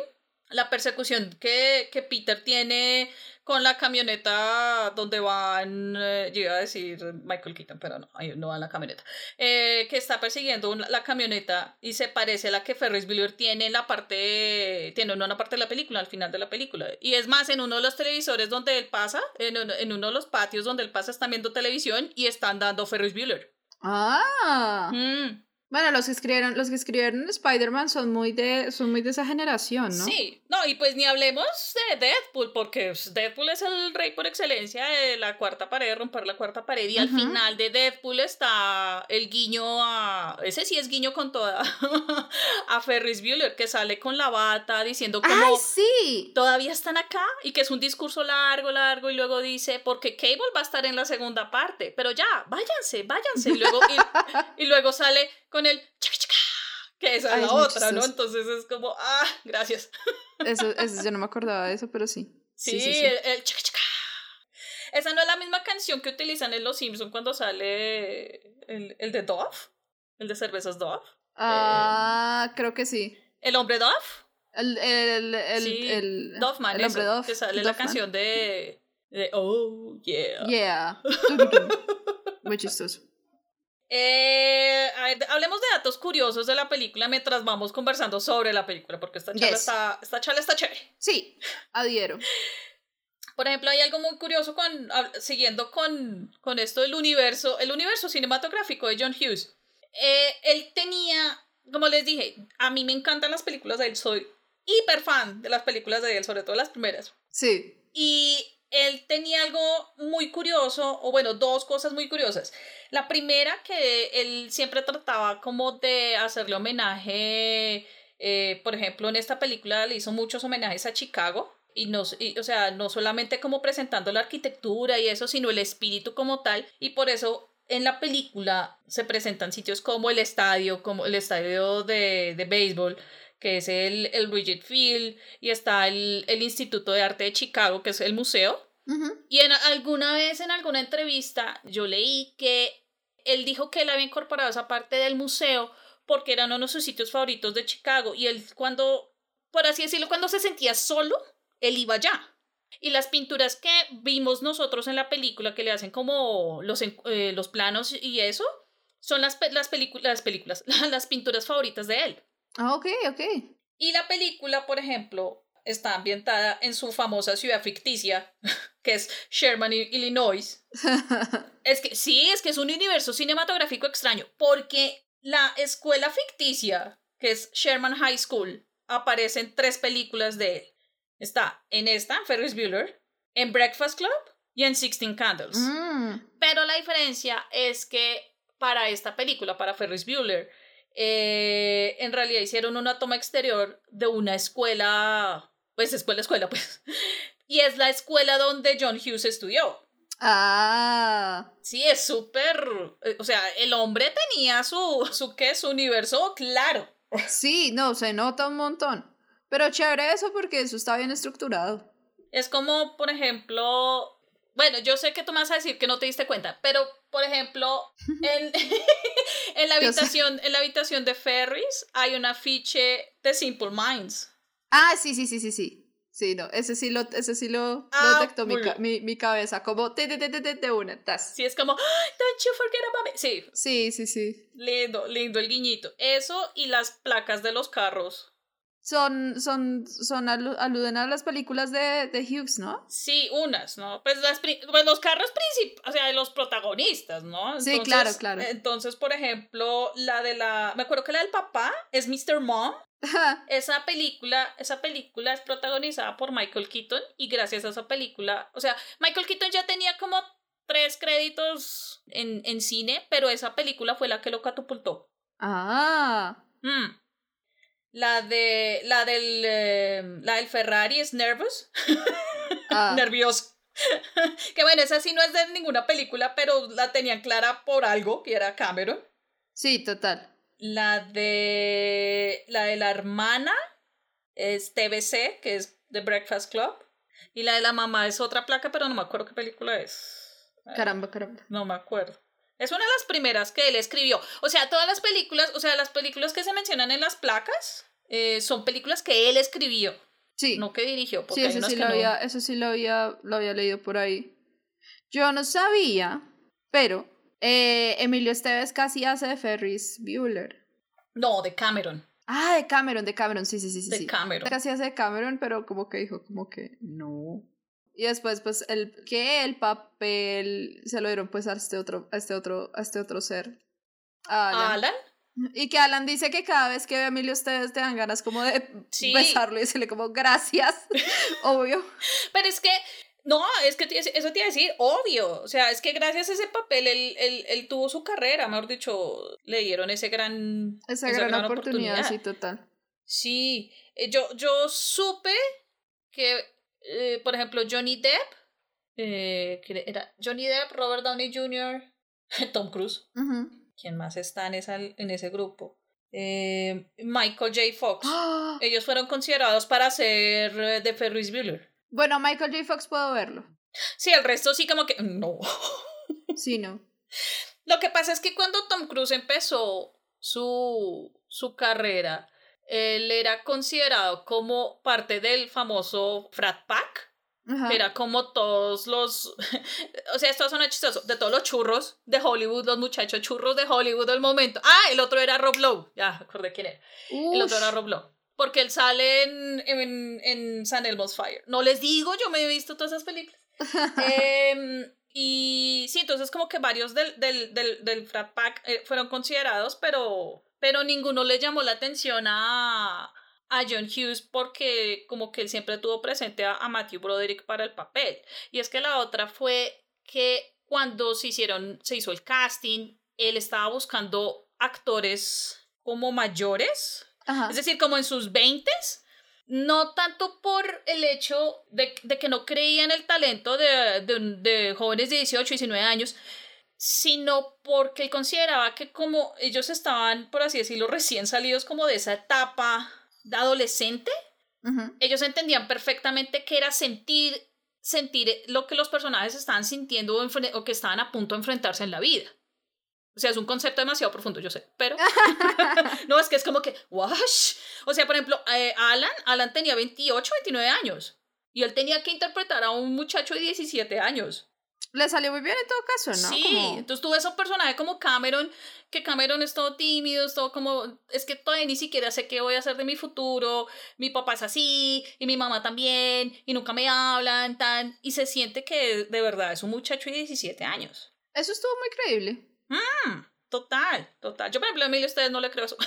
la persecución que, que, Peter tiene con la camioneta donde van, eh, yo iba a decir Michael Keaton, pero no, no va en la camioneta, eh, que está persiguiendo la camioneta y se parece a la que Ferris Bueller tiene en la parte, tiene una parte de la película, al final de la película. Y es más, en uno de los televisores donde él pasa, en, en uno de los patios donde él pasa, están viendo televisión y están dando Ferris Bueller. Ah. Mm. Bueno, los que escribieron, los que escribieron Spider-Man son muy de, son muy de esa generación, ¿no? Sí, no, y pues ni hablemos de Deadpool, porque pues, Deadpool es el rey por excelencia de la cuarta pared, romper la cuarta pared, y al final de Deadpool está el guiño a, ese sí es guiño con toda, a Ferris Bueller, que sale con la bata diciendo como, ¡Ay, sí! Todavía están acá, y que es un discurso largo, largo, y luego dice, porque Cable va a estar en la segunda parte, pero ya, váyanse, váyanse, y luego, y, y luego sale con el que esa es la otra, ¿no? Entonces es como, ah, gracias. Eso, eso, yo no me acordaba de eso, pero sí. Sí, el, el Esa no es la misma canción que utilizan en Los Simpsons cuando sale el, el de Dove, el de cervezas Dove. Ah, creo que sí. ¿El hombre Dove? El, el, el, sí, el, Doveman, el hombre eso, Dove. que sale la canción de, de Oh, yeah. Yeah. Muy chistoso. Eh, a ver, hablemos de datos curiosos de la película mientras vamos conversando sobre la película, porque esta charla, Yes. está, esta charla está chévere. Sí, adhiero. Por ejemplo, hay algo muy curioso con, siguiendo con, con esto del universo, el universo cinematográfico de John Hughes. Eh, él tenía, como les dije, a mí me encantan las películas de él, soy hiper fan de las películas de él, sobre todo las primeras. Sí. Y él tenía algo muy curioso, o bueno, dos cosas muy curiosas. La primera, que él siempre trataba como de hacerle homenaje, eh, por ejemplo, en esta película le hizo muchos homenajes a Chicago. Y no, o sea, no solamente como presentando la arquitectura y eso, sino el espíritu como tal. Y por eso en la película se presentan sitios como el estadio, como el estadio de, de béisbol, que es el, el Bridget Field, y está el, el, Instituto de Arte de Chicago, que es el museo. Y en alguna vez en alguna entrevista yo leí que él dijo que él había incorporado esa parte del museo porque era uno de sus sitios favoritos de Chicago y él cuando, por así decirlo, cuando se sentía solo, él iba allá. Y las pinturas que vimos nosotros en la película que le hacen como los, eh, los planos y eso, son las, las, las películas, las pinturas favoritas de él. Ah, ok, ok. Y la película, por ejemplo, está ambientada en su famosa ciudad ficticia, que es Sherman, Illinois. es que sí, es que es un universo cinematográfico extraño, porque la escuela ficticia, que es Sherman High School, aparece en tres películas de él. Está en esta, Ferris Bueller, en Breakfast Club y en Sixteen Candles. Mm. Pero la diferencia es que para esta película, para Ferris Bueller, eh, en realidad hicieron una toma exterior de una escuela, pues escuela, escuela, pues. Y es la escuela donde John Hughes estudió. Ah. Sí, es súper, eh, o sea, el hombre tenía su, su, ¿qué? Su universo claro. Sí, no, se nota un montón. Pero chévere eso porque eso está bien estructurado. Es como, por ejemplo, bueno, yo sé que tú me vas a decir que no te diste cuenta, pero por ejemplo, en, en, la, habitación, en la habitación de Ferris hay un afiche de Simple Minds. Ah, sí, sí, sí, sí, sí. Sí, no, ese sí lo, ese sí lo, Ah, detectó mi, mi, mi cabeza, como te, te, te, te, te, te una, tas. Sí, es como, "Ay, don't you forget about me. Sí, Sí, sí, sí. lindo, lindo el guiñito. Eso y las placas de los carros. Son, son, son, alu- aluden a las películas de, de Hughes, ¿no? Sí, unas, ¿no? Pues, las, pues los carros principales, o sea, de los protagonistas, ¿no? Sí, claro, claro. Entonces, por ejemplo, la de la, me acuerdo que la del papá es Mr. Mom. Esa película, esa película es protagonizada por Michael Keaton y gracias a esa película, o sea, Michael Keaton ya tenía como tres créditos en, en cine, pero esa película fue la que lo catapultó. ah, Mm. La de la del eh, la del Ferrari es Nervous, ah. nervioso. que bueno, esa sí no es de ninguna película, pero la tenían clara por algo, que era Cameron. sí, total. La de la de la hermana es TBC, que es The Breakfast Club. Y la de la mamá es otra placa, pero no me acuerdo qué película es. Caramba, caramba. No me acuerdo. Es una de las primeras que él escribió. O sea, todas las películas, o sea, las películas que se mencionan en las placas eh, son películas que él escribió, Sí, no que dirigió. Porque sí, eso sí, lo no. había, eso sí lo había, lo había leído por ahí. Yo no sabía, pero eh, Emilio Esteves casi hace de Ferris Bueller. No, de Cameron. Ah, de Cameron, de Cameron, sí, sí, sí, sí. De sí. Cameron. Casi hace de Cameron, pero como que dijo, como que no. Y después, pues, el, que el papel se lo dieron pues a este otro, a este otro, a este otro ser. a Alan. Alan. Y que Alan dice que cada vez que ve a Emilio ustedes te dan ganas como de Sí. besarlo y decirle como gracias, obvio. Pero es que, no, es que eso te iba a decir, obvio. O sea, es que gracias a ese papel él, él, él tuvo su carrera, mejor dicho, le dieron ese gran. Esa, gran, oportunidad, sí, total. Sí, eh, yo, yo supe que, eh, por ejemplo, Johnny Depp, eh, que era Johnny Depp, Robert Downey Jr., Tom Cruise, Ujú. ¿quién más está en, esa, en ese grupo? Eh, Michael J. Fox. Ellos fueron considerados para ser de Ferris Bueller. Bueno, Michael J. Fox puedo verlo. Sí, el resto sí como que no. Sí, no. Lo que pasa es que cuando Tom Cruise empezó su, su carrera, él era considerado como parte del famoso frat pack, Ajá. era como todos los, o sea, esto suena chistoso, de todos los churros de Hollywood, los muchachos churros de Hollywood del momento. Ah, el otro era Rob Lowe, ya acordé quién era. El otro era Rob Lowe. Porque él sale en, en, en San Elmo's Fire. No les digo, yo me he visto todas esas películas. Em, y sí, entonces como que varios del, del, del, del frat pack eh, fueron considerados, pero, pero ninguno le llamó la atención a, a John Hughes porque como que él siempre tuvo presente a, a Matthew Broderick para el papel. Y es que la otra fue que cuando se hicieron, se hizo el casting, él estaba buscando actores como mayores, Ajá. es decir, como en sus veintes, no tanto por el hecho de, de que no creía en el talento de, de, de jóvenes de 18, 19 años, sino porque él consideraba que como ellos estaban, por así decirlo, recién salidos como de esa etapa de adolescente, ellos entendían perfectamente que era sentir, sentir lo que los personajes estaban sintiendo o que estaban a punto de enfrentarse en la vida. O sea, es un concepto demasiado profundo, yo sé, pero no, es que es como que, wash. O sea, por ejemplo, eh, Alan, Alan tenía 28, 29 años y él tenía que interpretar a un muchacho de 17 años. Le salió muy bien en todo caso, ¿no? Sí, Como- entonces tuve ese personaje como Cameron, que Cameron es todo tímido, es todo como, es que todavía ni siquiera sé qué voy a hacer de mi futuro, mi papá es así, y mi mamá también, y nunca me hablan, tan, y se siente que de verdad es un muchacho de 17 años. Eso estuvo muy creíble. Mm, total, total. Yo, por ejemplo, a Emilio, ustedes no le creo eso.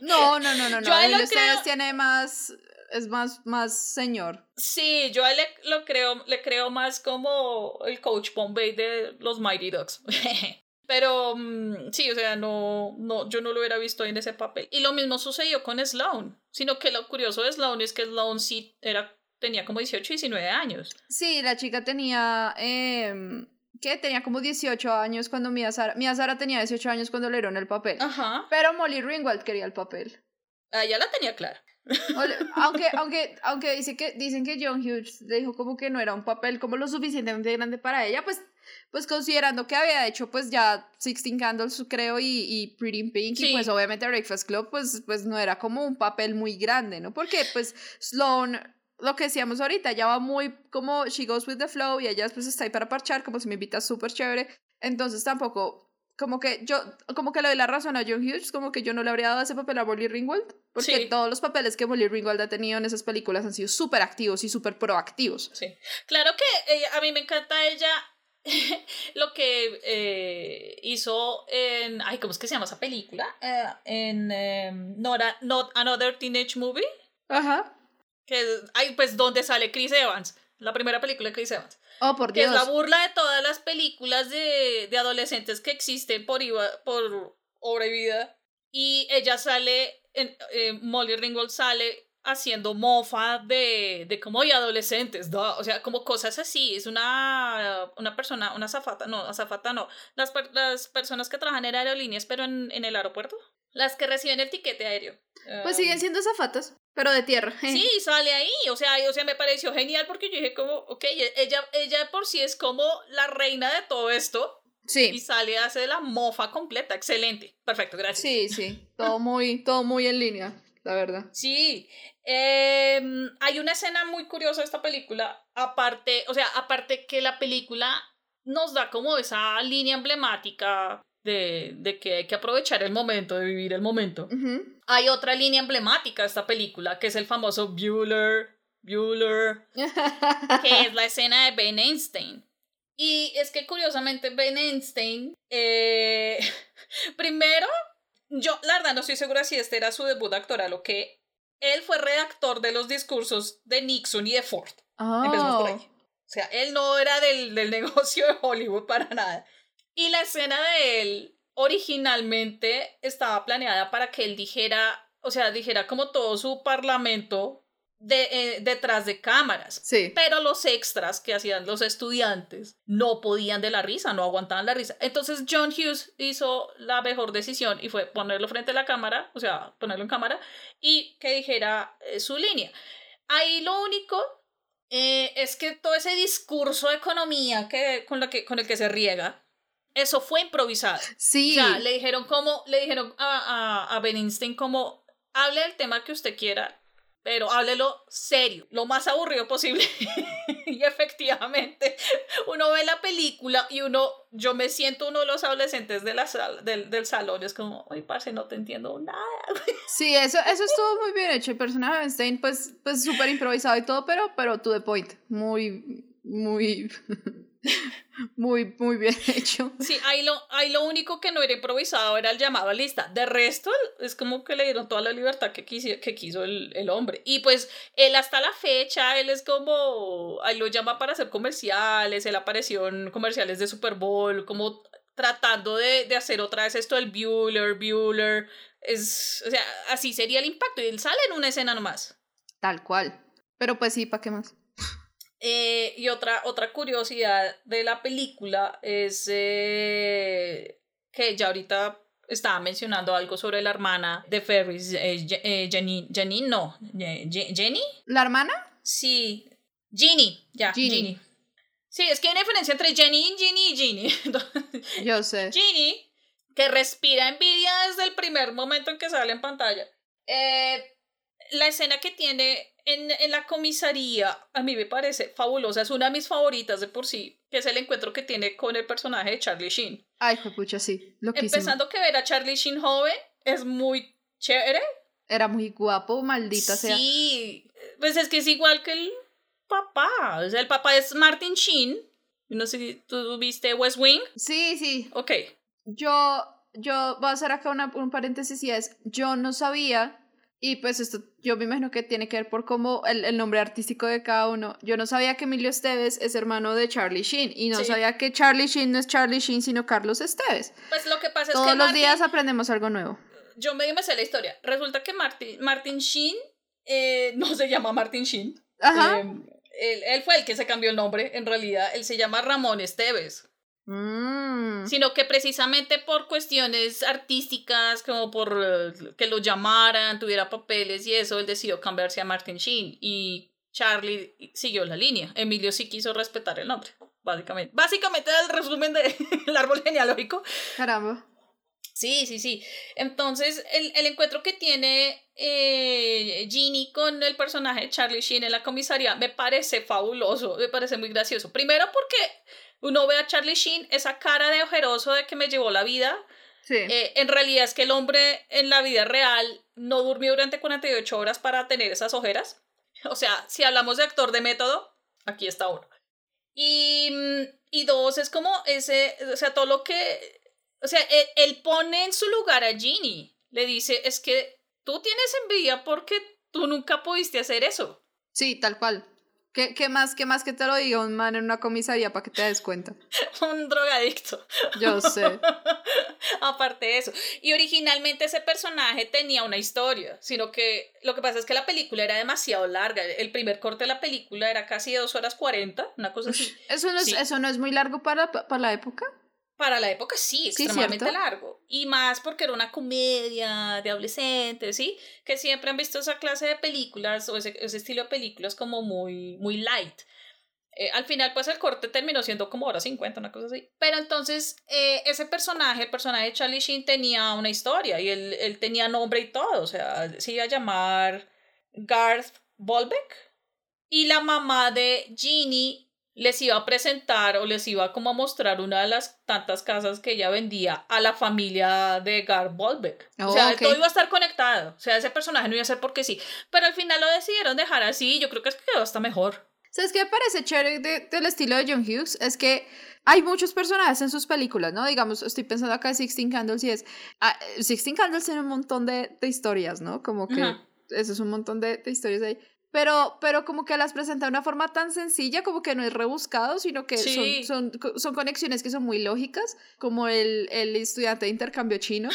No, no, no, no, no. Yo a lo Emilio creo- tiene más, es más, más señor. Sí, yo a él le, lo creo, le creo más como el coach Bombay de los Mighty Ducks. Pero mm, sí, o sea, no, no, yo no lo hubiera visto en ese papel. Y lo mismo sucedió con Sloan. Sino que lo curioso de Sloan es que Sloan sí era, tenía como 18, 19 años. Sí, la chica tenía, eh, ¿qué? Tenía como 18 años cuando Mia Sara, Mia Sara tenía 18 años cuando le dieron el papel. Ajá. Pero Molly Ringwald quería el papel. Ah, ya la tenía clara. Aunque, aunque, aunque dice que, dicen que John Hughes le dijo como que no era un papel como lo suficientemente grande para ella, pues, pues considerando que había hecho pues ya Sixteen Candles, creo, y, y Pretty in Pink, Sí. y pues obviamente Breakfast Club, pues, pues no era como un papel muy grande, ¿no? Porque pues Sloan, lo que decíamos ahorita, ya va muy como she goes with the flow y ella pues está ahí para parchar, como si me invita súper chévere, entonces tampoco... Como que yo, como que le doy la razón a John Hughes, como que yo no le habría dado ese papel a Molly Ringwald, porque Sí. todos los papeles que Molly Ringwald ha tenido en esas películas han sido súper activos y súper proactivos. Sí. Claro que ella- a mí me encanta ella lo que eh, hizo en. Ay, ¿cómo es que se llama esa película? Eh, en em, not, a- Not Another Teenage Movie. Ajá. Que ay, pues donde sale Chris Evans. La primera película de Chris Evans. Oh, por Que es la burla de todas las películas de, de adolescentes que existen por, iba- por obra y vida. Y ella sale, en, eh, Molly Ringwald sale haciendo mofa de, de como y adolescentes, ¿no? o sea, como cosas así. Es una, una persona, una azafata, no, azafata no. Las, las personas que trabajan en aerolíneas, pero en, en el aeropuerto. Las que reciben el tiquete aéreo. Pues Um, siguen siendo zafatas, pero de tierra. Sí, sale ahí, o sea, o sea, me pareció genial porque yo dije como, ok, ella, ella de por sí es como la reina de todo esto y Sí. sale a hacer la mofa completa, excelente, perfecto, gracias. Sí, sí. Todo muy, todo muy en línea, la verdad. Sí, em, hay una escena muy curiosa de esta película, aparte, o sea, aparte que la película nos da como esa línea emblemática de, de que hay que aprovechar el momento, de vivir el momento. Ujú. Hay otra línea emblemática de esta película, que es el famoso Bueller, Bueller, que es la escena de Ben Einstein. Y es que curiosamente Ben Einstein, eh, primero, yo la verdad no estoy segura si este era su debut actoral o qué. Él fue redactor de los discursos de Nixon y de Ford. Empezamos por ahí. Oh. O sea, él no era del, del negocio de Hollywood para nada. Y la escena de él originalmente estaba planeada para que él dijera, o sea, dijera como todo su parlamento de, eh, detrás de cámaras. Sí. Pero los extras que hacían los estudiantes no podían de la risa, no aguantaban la risa. Entonces John Hughes hizo la mejor decisión y fue ponerlo frente a la cámara, o sea, ponerlo en cámara y que dijera eh, su línea. Ahí lo único eh, es que todo ese discurso de economía que, con, la que, con el que se riega, eso fue improvisado. Sí. O sea, le dijeron como, le dijeron a, a, a Ben Einstein como, hable del tema que usted quiera, pero háblelo serio, lo más aburrido posible. y efectivamente, uno ve la película y uno, yo me siento uno de los adolescentes de la sal- del, del salón, es como, ay, parce, no te entiendo nada. Sí, eso, eso estuvo muy bien hecho. El personaje de Einstein, pues, pues súper improvisado y todo, pero, pero to the point. Muy, muy. Muy, muy bien hecho. Sí, ahí lo, ahí lo único que no era improvisado era el llamado a lista. De resto, es como que le dieron toda la libertad que, quiso, que quiso el, el hombre. Y pues él hasta la fecha, él es como, ahí lo llama para hacer comerciales, él apareció en comerciales de Super Bowl, como tratando de, de hacer otra vez esto del Bueller, Bueller. Es, o sea, así sería el impacto. Y él sale en una escena nomás. Tal cual. Pero pues sí, ¿para qué más? Eh, y otra, otra curiosidad de la película es eh, que ya ahorita estaba mencionando algo sobre la hermana de Ferris, eh, eh Jenny, Jenny, no, Jenny. ¿La hermana? Sí, Ginny, ya, Ginny. Sí, es que hay una diferencia entre Jenny, Ginny y Ginny. Yo sé. Ginny, que respira envidia desde el primer momento en que sale en pantalla. La escena que tiene en, en, la comisaría a mí me parece fabulosa, es una de mis favoritas de por sí, que es el encuentro que tiene con el personaje de Charlie Sheen. Ay, pucha, sí. Empezando que ver a Charlie Sheen joven es muy chévere. Era muy guapo, maldita sea. Sí, pues es que es igual que el papá, o sea, el papá es Martin Sheen. No sé si tú viste West Wing. Sí, sí. Ok. Yo, yo voy a hacer acá una, un paréntesis y es, yo no sabía y pues esto yo me imagino que tiene que ver por cómo el, el, nombre artístico de cada uno. Yo no sabía que Emilio Esteves es hermano de Charlie Sheen y no sabía que Charlie Sheen no es Charlie Sheen sino Carlos Esteves. Pues lo que pasa Todos es que los días aprendemos algo nuevo. Yo me sé la historia. Resulta que Martin, Martin Sheen eh, no se llama Martin Sheen. Ajá. Eh, él, él, fue el que se cambió el nombre. En realidad, él se llama Ramón Esteves. Mm. Sino que precisamente por cuestiones artísticas, como por uh, que lo llamaran, tuviera papeles y eso, él decidió cambiarse a Martin Sheen y Charlie siguió la línea. Emilio sí quiso respetar el nombre, básicamente. Básicamente el resumen del árbol genealógico. Caramba. Sí, sí, sí. Entonces, el, el encuentro que tiene eh, Ginny con el personaje de Charlie Sheen en la comisaría me parece fabuloso, me parece muy gracioso. Primero porque uno ve a Charlie Sheen, esa cara de ojeroso de que me llevó la vida. Sí. Eh, en realidad es que el hombre en la vida real no durmió durante 48 horas para tener esas ojeras. O sea, si hablamos de actor de método, aquí está uno. Y, y dos, es como ese, o sea, todo lo que, o sea, él, él pone en su lugar a Ginny. Le dice, es que tú tienes envidia porque tú nunca pudiste hacer eso. Sí, tal cual. ¿Qué, ¿Qué, más, ¿Qué más que te lo diga un man en una comisaría para que te des cuenta? un drogadicto. Yo sé. Aparte de eso. Y originalmente ese personaje tenía una historia, sino que lo que pasa es que la película era demasiado larga. El primer corte de la película era casi de dos horas cuarenta, una cosa así. ¿Eso no es, Sí. ¿eso no es muy largo para, para la época? Para la época sí, extremadamente largo. Y más porque era una comedia de adolescentes, ¿sí? Que siempre han visto esa clase de películas o ese, ese estilo de películas como muy, muy light. Eh, al final, pues el corte terminó siendo como hora 50, una cosa así. Pero entonces, eh, ese personaje, el personaje de Charlie Sheen, tenía una historia y él, él tenía nombre y todo. O sea, se iba a llamar Garth Bolbeck. Y la mamá de Ginny les iba a presentar o les iba como a mostrar una de las tantas casas que ella vendía a la familia de Garth Bolbeck. o Oh, sea, ok. todo iba a estar conectado. O sea, ese personaje no iba a ser porque sí. Pero al final lo decidieron dejar así y yo creo que es que quedó hasta mejor. ¿Sabes qué me parece chévere de- del estilo de John Hughes? Es que hay muchos personajes en sus películas, ¿no? Digamos, estoy pensando acá en Sixteen Candles y es... ah, Sixteen Candles tiene un montón de, de historias, ¿no? Como que Ajá. eso es un montón de, de historias ahí. Pero, pero como que las presenta de una forma tan sencilla, como que no es rebuscado, sino que Sí. son, son, son conexiones que son muy lógicas, como el, el estudiante de intercambio chino,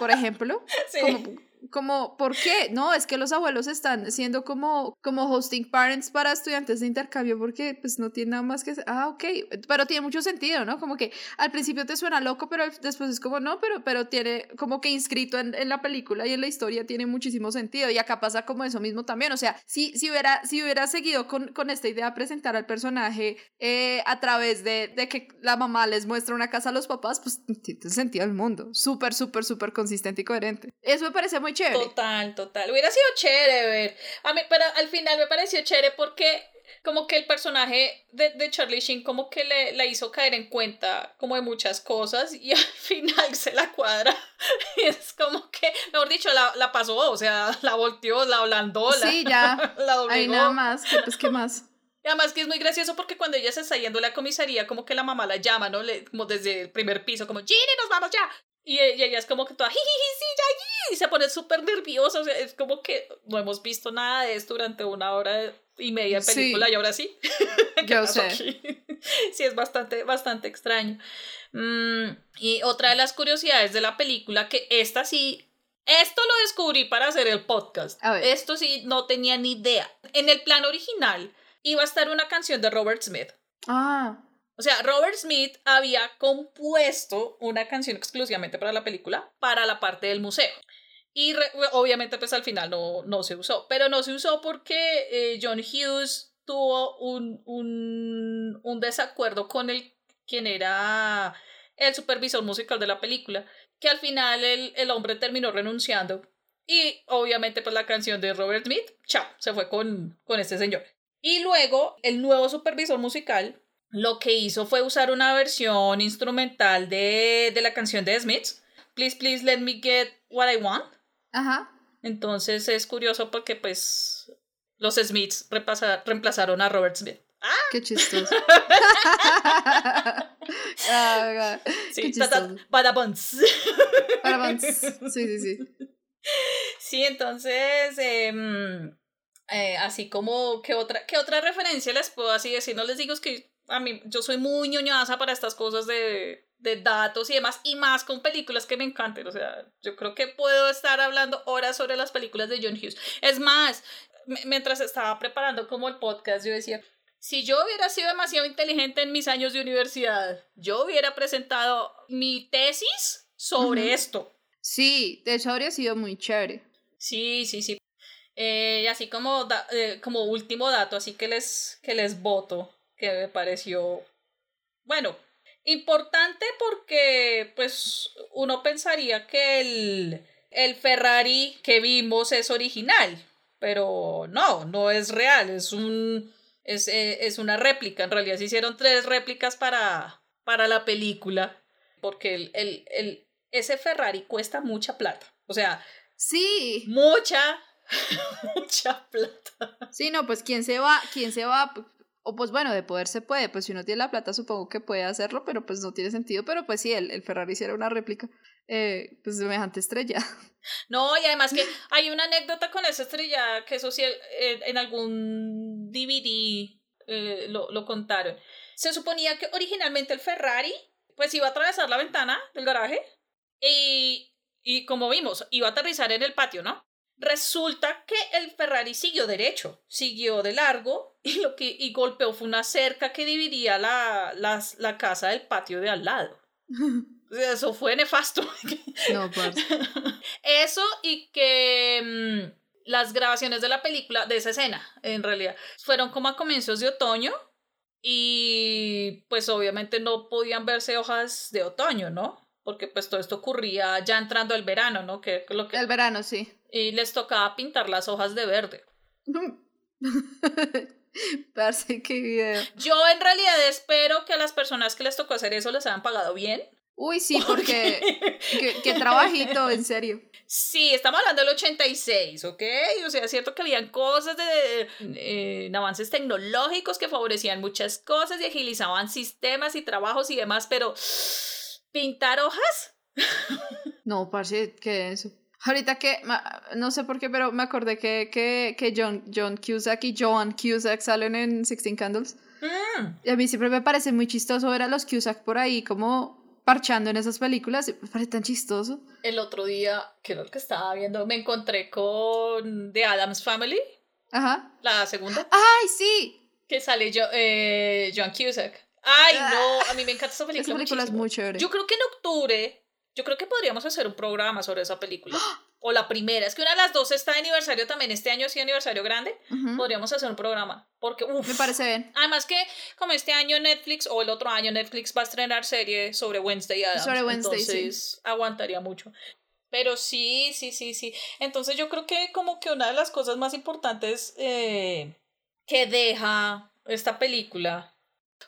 por ejemplo. Sí. Como, como, ¿por qué? No, es que los abuelos están siendo como, como hosting parents para estudiantes de intercambio porque pues no tiene nada más que. Ah, ok, pero tiene mucho sentido, ¿no? Como que al principio te suena loco, pero después es como, no, pero, pero tiene como que inscrito en, en la película y en la historia tiene muchísimo sentido. Y acá pasa como eso mismo también. O sea, si, si, hubiera, si hubiera seguido con, con esta idea de presentar al personaje eh, a través de, de que la mamá les muestra una casa a los papás, pues tiene sentido el mundo. Súper, súper, súper consistente y coherente. Eso me parece muy chévere. Total, total. Hubiera sido chévere ver. A mí, pero al final me pareció chévere porque como que el personaje de, de Charlie Sheen como que le, la hizo caer en cuenta como de muchas cosas y al final se la cuadra. Y es como que, mejor dicho, la, la pasó, o sea, la volteó, la ablandó, la, Sí, ya. la obligó. nada más. que, Pues, ¿qué más? Y además que es muy gracioso porque cuando ella se está yendo a la comisaría, como que la mamá la llama, ¿no? Le, como desde el primer piso, como, Ginny, nos vamos ya. Y ella es como que toda, jiji, sí, ya, y se pone súper nerviosa. O sea, es como que no hemos visto nada de esto durante una hora y media de película y ahora sí. Yo sé. sí, es bastante, bastante extraño. Mm, y otra de las curiosidades de la película, que esta sí esto lo descubrí para hacer el podcast. Esto sí, no tenía ni idea. En el plan original iba a estar una canción de Robert Smith. Ah. O sea, Robert Smith había compuesto una canción exclusivamente para la película, para la parte del museo. Y obviamente pues al final no, no se usó, pero no se usó porque eh, John Hughes tuvo un, un, un desacuerdo con el quien era el supervisor musical de la película que al final el, el hombre terminó renunciando. Y obviamente pues la canción de Robert Smith, chao, se fue con, con este señor. Y luego el nuevo supervisor musical lo que hizo fue usar una versión instrumental de, de la canción de Smith, Please, please let me get what I want. Ajá. Entonces es curioso porque pues los Smiths reemplazaron a Robert Smith. ¡Ah! Qué chistoso. ah, sí, qué chistoso. Para Sí, sí, sí. Sí, entonces, em, eh, así como, ¿qué otra, ¿qué otra referencia les puedo así decir? No les digo es que a mí, yo soy muy ñoñaza para estas cosas de, de datos y demás, y más con películas que me encanten. O sea, yo creo que puedo estar hablando horas sobre las películas de John Hughes. Es más, mientras estaba preparando como el podcast, yo decía, si yo hubiera sido demasiado inteligente en mis años de universidad, yo hubiera presentado mi tesis sobre esto. Sí, de hecho habría sido muy chévere. Sí, sí, sí. Eh, así como, eh, como último dato, así que les, que les voto, que me pareció, bueno, importante porque pues uno pensaría que el, el Ferrari que vimos es original, pero no, no es real, es un es, eh, es una réplica, en realidad se hicieron tres réplicas para, para la película, porque el, el, el, ese Ferrari cuesta mucha plata. O sea, sí. Mucha, mucha plata. Sí, no, pues quién se va, quién se va, o pues bueno, de poder se puede, pues si uno tiene la plata supongo que puede hacerlo, pero pues no tiene sentido, pero pues sí, el, el Ferrari hiciera una réplica, eh, pues semejante estrella. No, y además que hay una anécdota con esa estrella, que eso sí, eh, en algún DVD eh, lo, lo contaron. Se suponía que originalmente el Ferrari, pues iba a atravesar la ventana del garaje y, y como vimos, iba a aterrizar en el patio, ¿no? Resulta que el Ferrari siguió derecho, siguió de largo y lo que y golpeó fue una cerca que dividía la, la casa del patio de al lado. Eso fue nefasto. No, pues. Eso y que mm, las grabaciones de la película, de esa escena, en realidad, fueron como a comienzos de otoño y pues obviamente no podían verse hojas de otoño, ¿no? Porque pues todo esto ocurría ya entrando el verano, ¿no? Que, lo que... El verano, sí. Y les tocaba pintar las hojas de verde. Parece que video. Yo en realidad espero que a las personas que les tocó hacer eso les hayan pagado bien. Uy, sí, porque qué, trabajito, en serio. Sí, estamos hablando del 86, ¿ok? O sea, es cierto que habían cosas de, eh, avances tecnológicos que favorecían muchas cosas y agilizaban sistemas y trabajos y demás, pero ¿pintar hojas? no, parce, ¿qué es eso? Ahorita que, no sé por qué, pero me acordé que, que, que John, John Cusack y Joan Cusack salen en Sixteen Candles. Mm. Y a mí siempre me parece muy chistoso ver a los Cusack por ahí como parchando en esas películas, me parece tan chistoso. El otro día, que lo que estaba viendo, me encontré con The Adams Family. Ajá. La segunda. ¡Ay, sí! Que sale yo, eh, John Cusack. ¡Ay, no! A mí me encanta esa película. Esa película es muy chévere. Yo creo que en octubre, yo creo que podríamos hacer un programa sobre esa película. ¡Ah! o la primera. Es que una de las dos está de aniversario también. Este año sí aniversario grande. Podríamos hacer un programa. Porque, uf, Me parece bien. Además que, como este año Netflix, o el otro año Netflix va a estrenar serie sobre Wednesday Adams. Sobre Wednesday, entonces, aguantaría mucho. Pero sí, sí, sí, sí. Entonces yo creo que como que una de las cosas más importantes eh, que deja esta película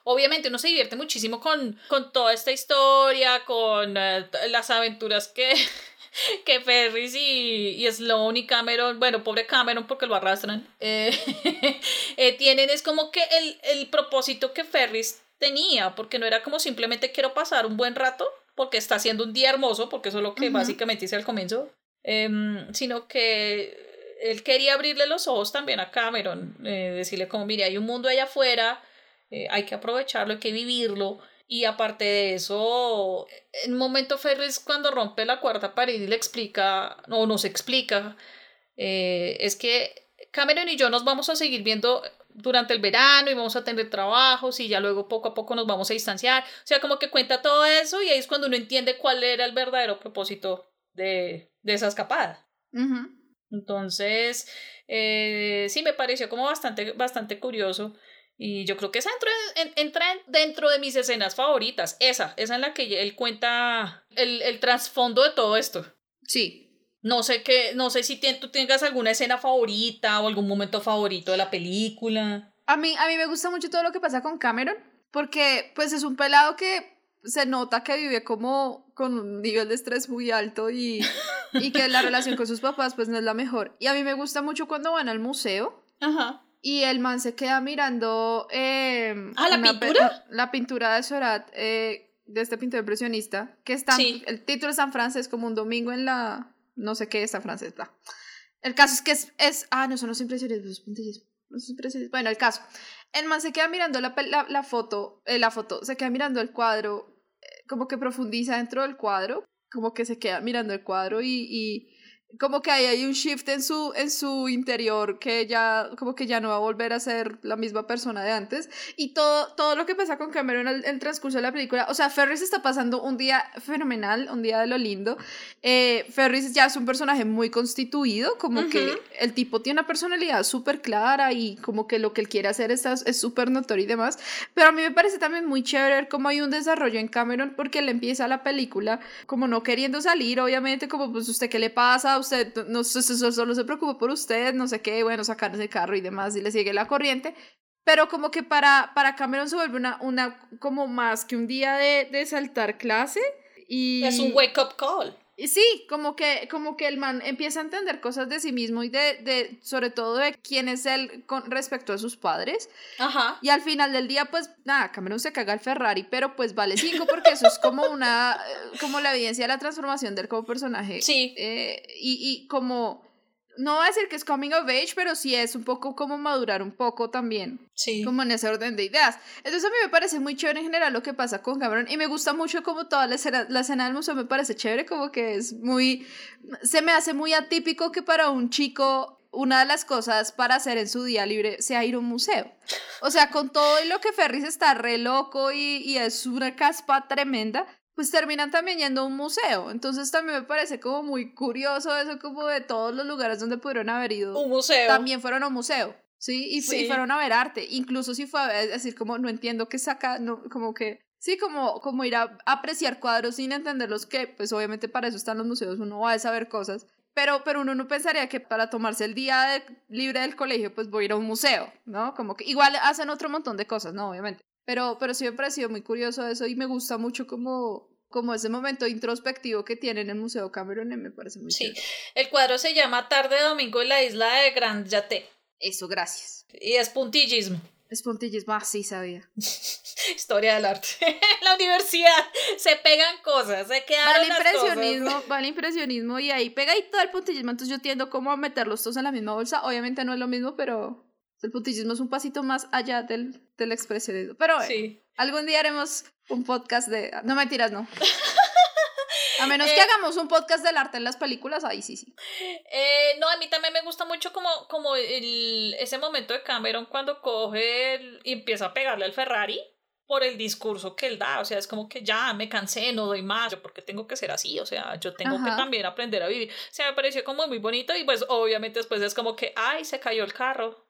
Obviamente uno se divierte muchísimo con, con toda esta historia, con eh, las aventuras que, que Ferris y, y Sloan y Cameron, bueno, pobre Cameron porque lo arrastran, eh, eh, tienen es como que el, el propósito que Ferris tenía, porque no era como simplemente quiero pasar un buen rato, porque está haciendo un día hermoso, porque eso es lo que básicamente hice al comienzo, em, sino que él quería abrirle los ojos también a Cameron, eh, decirle como, mire, hay un mundo allá afuera, eh, hay que aprovecharlo, hay que vivirlo. Y aparte de eso, en un momento Ferris cuando rompe la cuarta pared y le explica, o nos explica, eh, es que Cameron y yo nos vamos a seguir viendo durante el verano y vamos a tener trabajos y ya luego poco a poco nos vamos a distanciar. O sea, como que cuenta todo eso y ahí es cuando uno entiende cuál era el verdadero propósito de, de esa escapada. Entonces, eh, sí, me pareció como bastante, bastante curioso. Y yo creo que esa entra, dentro de mis escenas favoritas. Esa, esa en la que él cuenta el, el trasfondo de todo esto. Sí. No sé qué, no sé si tú tengas alguna escena favorita o algún momento favorito de la película. A mí, a mí me gusta mucho todo lo que pasa con Cameron, porque pues es un pelado que se nota que vive como con un nivel de estrés muy alto y, y que la relación con sus papás pues no es la mejor. Y a mí me gusta mucho cuando van al museo. Ajá. Y el man se queda mirando... Eh, ah, la pintura. La pintura de Sorat, eh, de este pintor impresionista, que está... El título es San francés, como un domingo en la... No sé qué es San francés, bla. El caso es que es... es ah, no, son los impresionistas, los impresionistas. Bueno, el caso. El man se queda mirando la, la, la foto, eh, la foto, se queda mirando el cuadro como que profundiza dentro del cuadro, como que se queda mirando el cuadro y, y como que ahí hay un shift en su, en su interior que ya, como que ya no va a volver a ser la misma persona de antes. Y todo, todo lo que pasa con Cameron en el, transcurso de la película, o sea, Ferris está pasando un día fenomenal, un día de lo lindo. Eh, Ferris ya es un personaje muy constituido, como que el tipo tiene una personalidad súper clara y como que lo que él quiere hacer es súper notorio y demás. Pero a mí me parece también muy chévere ver cómo hay un desarrollo en Cameron porque él empieza la película como no queriendo salir, obviamente, como pues usted qué le pasa, usted no, solo se preocupa por usted, no sé qué, bueno, sacar ese carro y demás y le sigue la corriente. Pero como que para, para Cameron se vuelve una, una, como más que un día de, de saltar clase. Y... Es un wake up call. Y sí, como que, como que el man empieza a entender cosas de sí mismo y de, de, sobre todo de quién es él con respecto a sus padres. Ajá. Y al final del día, pues nada, Cameron se caga el Ferrari, pero pues vale cinco porque eso es como una, eh, como la evidencia de la transformación de él como personaje. Sí. Eh, y, y como no voy a decir que es coming of age, pero sí es un poco como madurar un poco también. Sí. Como en ese orden de ideas. Entonces a mí me parece muy chévere en general lo que pasa con Cameron y me gusta mucho como toda la escena, la escena del museo me parece chévere, como que es muy, se me hace muy atípico que para un chico una de las cosas para hacer en su día libre sea ir a un museo. O sea, con todo lo que Ferris está re loco y, y es una caspa tremenda, pues terminan también yendo a un museo. Entonces también me parece como muy curioso eso como de todos los lugares donde pudieron haber ido. Un museo. También fueron a un museo. Sí, y, fueron a ver arte. Incluso si fue a decir como no entiendo qué saca, no, como que sí, como, como ir a apreciar cuadros sin entenderlos que pues obviamente para eso están los museos, uno va a saber cosas. Pero, pero uno no pensaría que para tomarse el día libre del colegio, pues voy a ir a un museo, ¿no? Como que igual hacen otro montón de cosas, ¿no? Obviamente. Pero, pero me ha parecido muy curioso eso y me gusta mucho como, como ese momento introspectivo que tiene en el Museo Cameron, me parece muy Sí, el cuadro se llama Tarde de Domingo en la isla de Grand Yate. Eso, gracias. Y es puntillismo. Es puntillismo, ah, sí sabía. Historia del arte. en la universidad se pegan cosas, se quedan va el impresionismo, Va el impresionismo y ahí pega y todo el puntillismo, entonces yo tiendo como a meterlos todos en la misma bolsa. Obviamente no es lo mismo, pero el puntillismo es un pasito más allá del, del expresionismo. Pero bueno, algún día haremos un podcast de... No mentiras, no. A menos que eh, hagamos un podcast del arte en las películas, ahí sí, sí. Eh, no, a mí también me gusta mucho como, como el, ese momento de Cameron cuando coge y empieza a pegarle al Ferrari por el discurso que él da, o sea, es como que ya me cansé, no doy más, yo porque tengo que ser así, o sea, yo tengo que también aprender a vivir. O sea, me pareció como muy bonito y pues obviamente después es como que, ay, se cayó el carro,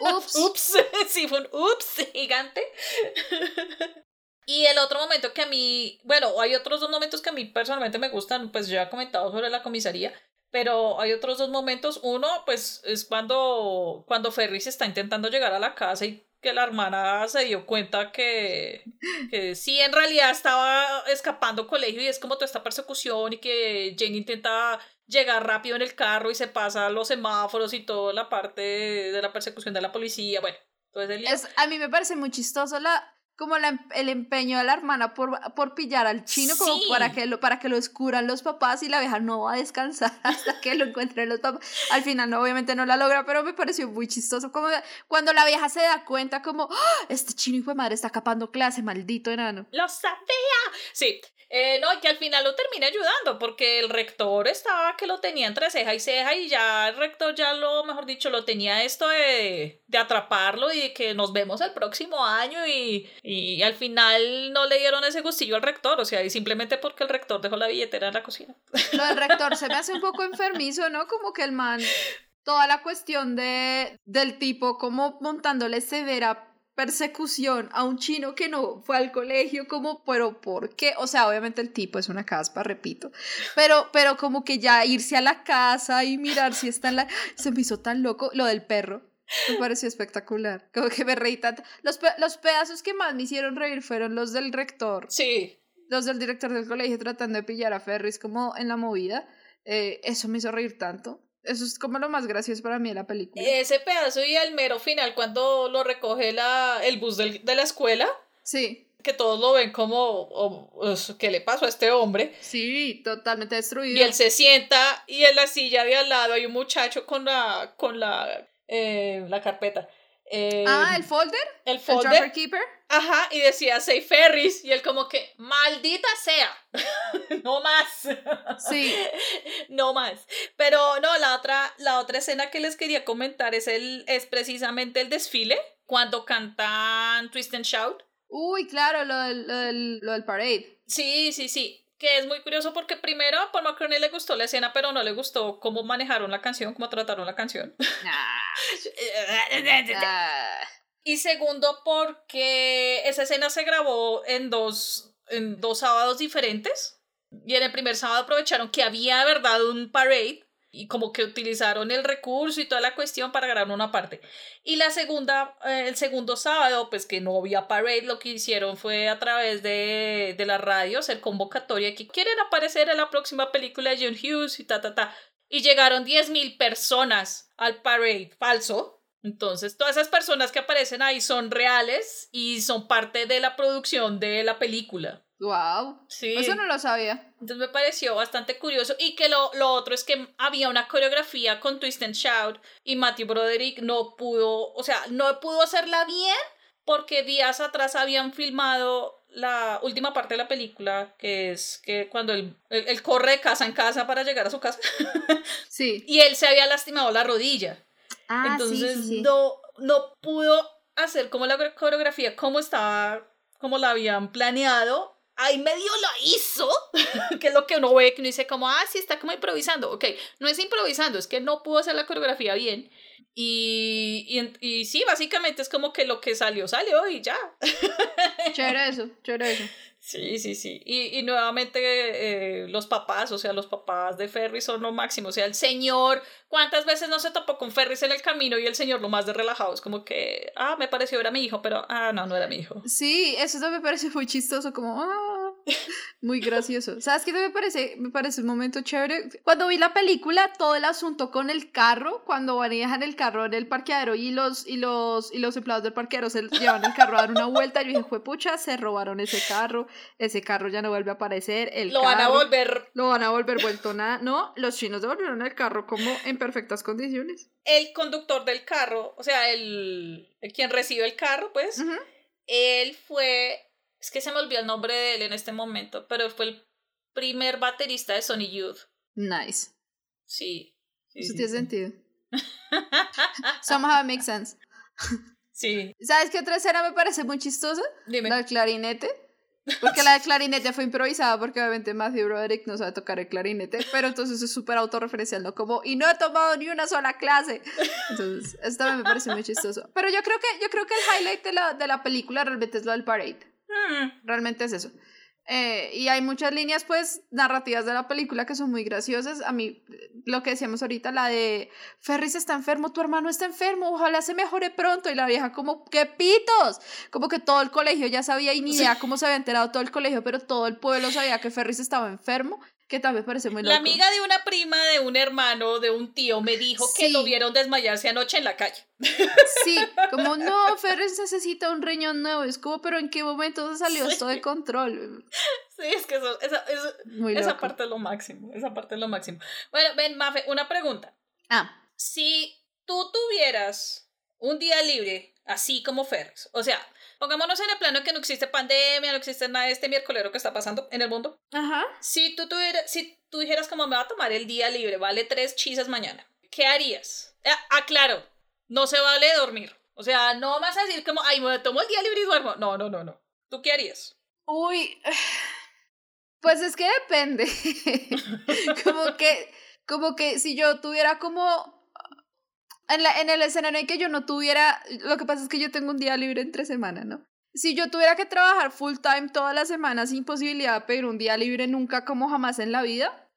Ups. ups. Sí, fue un ups gigante. Y el otro momento que a mí, bueno, hay otros dos momentos que a mí personalmente me gustan, pues ya he comentado sobre la comisaría, pero hay otros dos momentos. Uno, pues es cuando, cuando Ferris está intentando llegar a la casa y que la hermana se dio cuenta que, que sí, en realidad estaba escapando colegio y es como toda esta persecución y que Jane intenta llegar rápido en el carro y se pasa los semáforos y toda la parte de la persecución de la policía. Bueno, entonces es, a mí me parece muy chistoso la, como la, el empeño de la hermana por, por pillar al chino como para que lo para que lo descubran los papás y la vieja no va a descansar hasta que lo encuentren los papás. Al final no obviamente no la logra, pero me pareció muy chistoso como cuando la vieja se da cuenta como ¡Ah! este chino hijo de madre está capando clase, maldito enano. Lo sabía. Sí, eh, no, y que al final lo termine ayudando, porque el rector estaba que lo tenía entre ceja y ceja, y ya el rector ya lo, mejor dicho, lo tenía esto de, de atraparlo y de que nos vemos el próximo año, y, y al final no le dieron ese gustillo al rector, o sea, y simplemente porque el rector dejó la billetera en la cocina. Lo del rector se me hace un poco enfermizo, ¿no? Como que el man, toda la cuestión de, del tipo, como montándole severa persecución a un chino que no fue al colegio, como, pero ¿por qué? O sea, obviamente el tipo es una caspa, repito, pero, pero como que ya irse a la casa y mirar si está en la... Se me hizo tan loco lo del perro. Me pareció espectacular. Como que me reí tanto. Los, los pedazos que más me hicieron reír fueron los del rector. Sí. Los del director del colegio tratando de pillar a Ferris como en la movida. Eh, eso me hizo reír tanto. Eso es como lo más gracioso para mí de la película. Ese pedazo y el mero final cuando lo recoge la, el bus del, de la escuela. Sí. Que todos lo ven como, ¿qué le pasó a este hombre? Sí, totalmente destruido. Y él se sienta y en la silla de al lado hay un muchacho con la, con la, eh, la carpeta. Eh, ah, el folder. El folder. El keeper. Ajá, y decía Say Ferris. Y él, como que, maldita sea. no más. Sí. no más. Pero no, la otra, la otra escena que les quería comentar es, el, es precisamente el desfile. Cuando cantan Twist and Shout. Uy, claro, lo del, lo del, lo del parade. Sí, sí, sí que es muy curioso porque primero a Paul McCartney le gustó la escena, pero no le gustó cómo manejaron la canción, cómo trataron la canción. Ah. Y segundo porque esa escena se grabó en dos, en dos sábados diferentes. Y en el primer sábado aprovecharon que había, verdad, un parade y como que utilizaron el recurso y toda la cuestión para grabar una parte. Y la segunda, eh, el segundo sábado, pues que no había parade, lo que hicieron fue a través de, de la radio hacer convocatoria que quieren aparecer en la próxima película de John Hughes y ta, ta, ta. Y llegaron 10.000 personas al parade falso. Entonces, todas esas personas que aparecen ahí son reales y son parte de la producción de la película. Wow. Sí. Eso no lo sabía. Entonces me pareció bastante curioso. Y que lo, lo otro es que había una coreografía con Twist and Shout y Matthew Broderick no pudo, o sea, no pudo hacerla bien porque días atrás habían filmado la última parte de la película, que es que cuando él, él, corre de casa en casa para llegar a su casa. sí. Y él se había lastimado la rodilla. Ah, Entonces No, no pudo hacer como la coreografía como estaba, como la habían planeado ahí medio lo hizo, que es lo que uno ve, que uno dice como, ah, sí, está como improvisando. Ok, no es improvisando, es que no pudo hacer la coreografía bien. Y, y, y sí, básicamente es como que lo que salió, salió y ya. Chévere eso, chévere eso. Sí, sí, sí. Y, y nuevamente eh, los papás, o sea, los papás de Ferris son lo máximo. O sea, el señor, ¿cuántas veces no se topó con Ferris en el camino y el señor lo más de relajado? Es como que, ah, me pareció era mi hijo, pero, ah, no, no era mi hijo. Sí, eso también me parece muy chistoso, como, ah, muy gracioso. ¿Sabes qué me parece? Me parece un momento chévere. Cuando vi la película, todo el asunto con el carro, cuando manejan el carro en el parqueadero y los, y los, y los empleados del parqueadero se llevan el carro a dar una vuelta, yo dije, fue pucha, se robaron ese carro, ese carro ya no vuelve a aparecer. El lo van a volver. Lo van a volver vuelto nada. No, los chinos devolvieron el carro como en perfectas condiciones. El conductor del carro, o sea, el, quien recibe el carro, pues, él fue es que se me olvidó el nombre de él en este momento, pero fue el primer baterista de Sony Youth. Nice. Sí. Eso tiene sentido. Somehow it makes sense. Sí. ¿Sabes qué otra escena me parece muy chistosa? Dime. La del clarinete. Porque la del clarinete fue improvisada porque obviamente Matthew Broderick no sabe tocar el clarinete, pero entonces es súper autorreferencial, ¿no? Como, y no he tomado ni una sola clase. Entonces, esto también me parece muy chistoso. Pero yo creo que, yo creo que el highlight de la, de la película realmente es lo del parade. Mm. Realmente es eso. Eh, y hay muchas líneas, pues, narrativas de la película que son muy graciosas. A mí, lo que decíamos ahorita, la de Ferris está enfermo, tu hermano está enfermo, ojalá se mejore pronto. Y la vieja, como, ¡qué pitos! Como que todo el colegio ya sabía y ni idea cómo se había enterado todo el colegio, pero todo el pueblo sabía que Ferris estaba enfermo que también parece muy loco. La amiga de una prima, de un hermano, de un tío, me dijo que lo vieron desmayarse anoche en la calle. Sí, como no, Ferris necesita un riñón nuevo. Es como, pero ¿en qué momento salió esto de control? Sí, es que eso, esa, esa parte es lo máximo. Esa parte es lo máximo. Bueno, ven, Mafe, una pregunta. Ah. Si tú tuvieras un día libre, así como Ferris, o sea, Pongámonos en el plano que no existe pandemia, no existe nada de este miércoles que está pasando en el mundo. Ajá. Si tú, tuvieras, si tú dijeras como me va a tomar el día libre, vale tres chisas mañana, ¿qué harías? Ah, claro, no se vale dormir. O sea, no vas a decir como, ay, me tomo el día libre y duermo. No, no, no, no. ¿Tú qué harías? Uy, pues es que depende. como que, como que si yo tuviera como en, la, en el escenario en que yo no tuviera, lo que pasa es que yo tengo un día libre entre semana, ¿no? Si yo tuviera que trabajar full time toda la semana sin posibilidad de pedir un día libre nunca como jamás en la vida,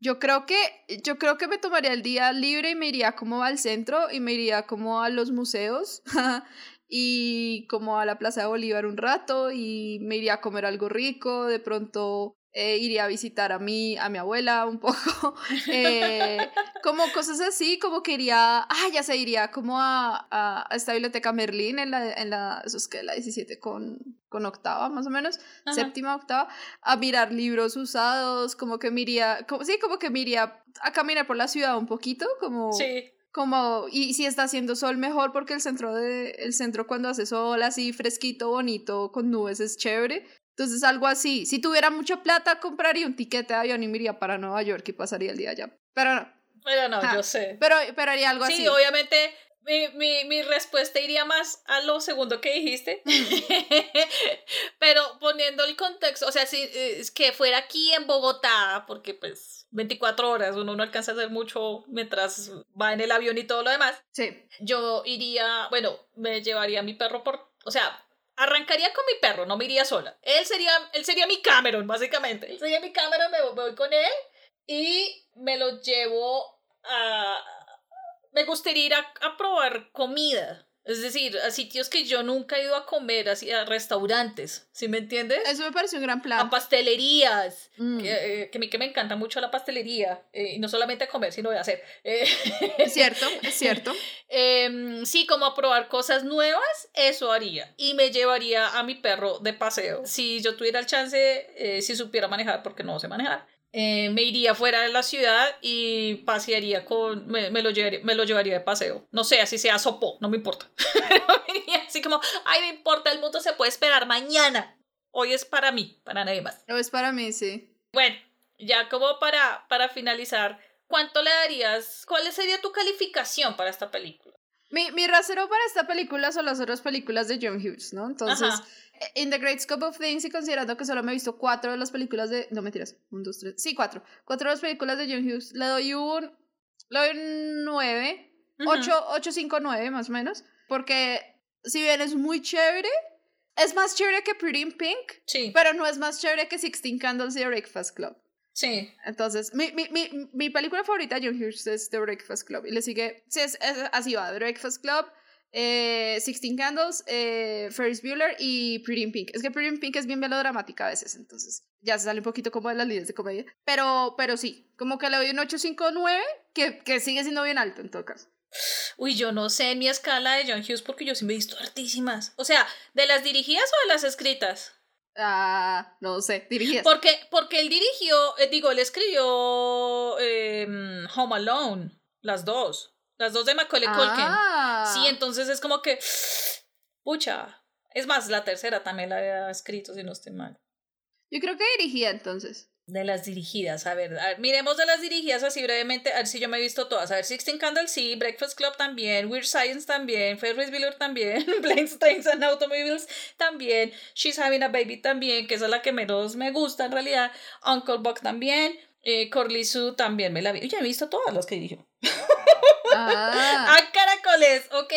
yo creo que yo creo que me tomaría el día libre y me iría como al centro y me iría como a los museos y como a la Plaza de Bolívar un rato y me iría a comer algo rico, de pronto eh, iría a visitar a mi, a mi abuela un poco, eh, como cosas así, como que iría, ah, ya se iría como a, a, esta biblioteca Merlín en la, en la, eso es que la 17 con, con octava más o menos, séptima, octava, a mirar libros usados, como que me iría, como, sí, como que me iría a caminar por la ciudad un poquito, como... Sí. como y si está haciendo sol mejor porque el centro de el centro cuando hace sol así fresquito bonito con nubes es chévere entonces, algo así. Si tuviera mucha plata, compraría un tiquete de avión y me iría para Nueva York y pasaría el día allá. Pero no. Pero no, yo sé. Pero, pero haría algo así. Sí, obviamente mi, mi, mi, respuesta iría más a lo segundo que dijiste. pero poniendo el contexto, o sea, si es que fuera aquí en Bogotá, porque pues 24 horas uno no alcanza a hacer mucho mientras va en el avión y todo lo demás. Sí. Yo iría, bueno, me llevaría a mi perro por, o sea, arrancaría con mi perro, no me iría sola. Él sería, él sería mi Cameron, básicamente. Él sería mi Cameron, me voy con él y me lo llevo a... Me gustaría ir a probar comida. Es decir, a sitios que yo nunca he ido a comer, así a restaurantes, ¿sí me entiendes? Eso me parece un gran plan. A pastelerías, mm. que, eh, que, que, me encanta mucho la pastelería, eh, y no solamente a comer, sino a hacer. Eh, es cierto, es cierto. Em, sí, como a probar cosas nuevas, eso haría. Y me llevaría a mi perro de paseo. Si yo tuviera el chance, si supiera manejar, porque no sé manejar, eh, me iría fuera de la ciudad y pasearía con, me, lo llevaría, me lo llevaría de paseo. No sé, así sea sopo, no me importa. así como, ay, no importa, el mundo se puede esperar mañana. Hoy es para mí, para nadie más. Hoy es para mí, sí. Bueno, ya como para, para finalizar, ¿cuánto le darías? ¿Cuál sería tu calificación para esta película? Mi, mi rasero para esta película son las otras películas de John Hughes, ¿no? Entonces, In the Great Scope of Things y considerando que solo me he visto cuatro de las películas de... No, mentiras. Un, dos, tres. Sí, cuatro. Cuatro de las películas de John Hughes. Le doy un... Le doy un nueve. Ocho, ocho, cinco, nueve, más o menos. Porque si bien es muy chévere, es más chévere que Pretty in Pink. Sí. Pero no es más chévere que Sixteen Candles y The Breakfast Club. Sí. Entonces, mi, mi, mi, mi película favorita de John Hughes es The Breakfast Club. Y le sigue... Sí, es, así va. The Breakfast Club eh, Sixteen Candles, eh, Ferris Bueller y Pretty in Pink. Es que Pretty in Pink es bien melodramática a veces, entonces ya se sale un poquito como de las líneas de comedia. Pero, pero sí, como que le doy un 859 que, que sigue siendo bien alto en todo caso. Uy, yo no sé en mi escala de John Hughes porque yo sí me he visto hartísimas. O sea, ¿de las dirigidas o de las escritas? Ah, no sé, dirigidas. Porque, porque él dirigió, eh, digo, él escribió em, Home Alone, las dos. Las dos de Macaulay Culkin. Ah. Sí, entonces es como que. Pucha. Es más, la tercera también la había escrito, si no estoy mal. Yo creo que dirigía entonces. De las dirigidas, a ver, miremos de las dirigidas así brevemente, a ver si yo me he visto todas. A ver, Sixteen Candles sí, Breakfast Club también, Weird Science también, Ferris Bueller también, Planes, and Automobiles también, She's Having a Baby también, que esa es la que menos me gusta en realidad, Uncle Buck también, eh, Corley también me la vi. Ya he visto todas las que dirigió. Ah. ah, caracoles, ok.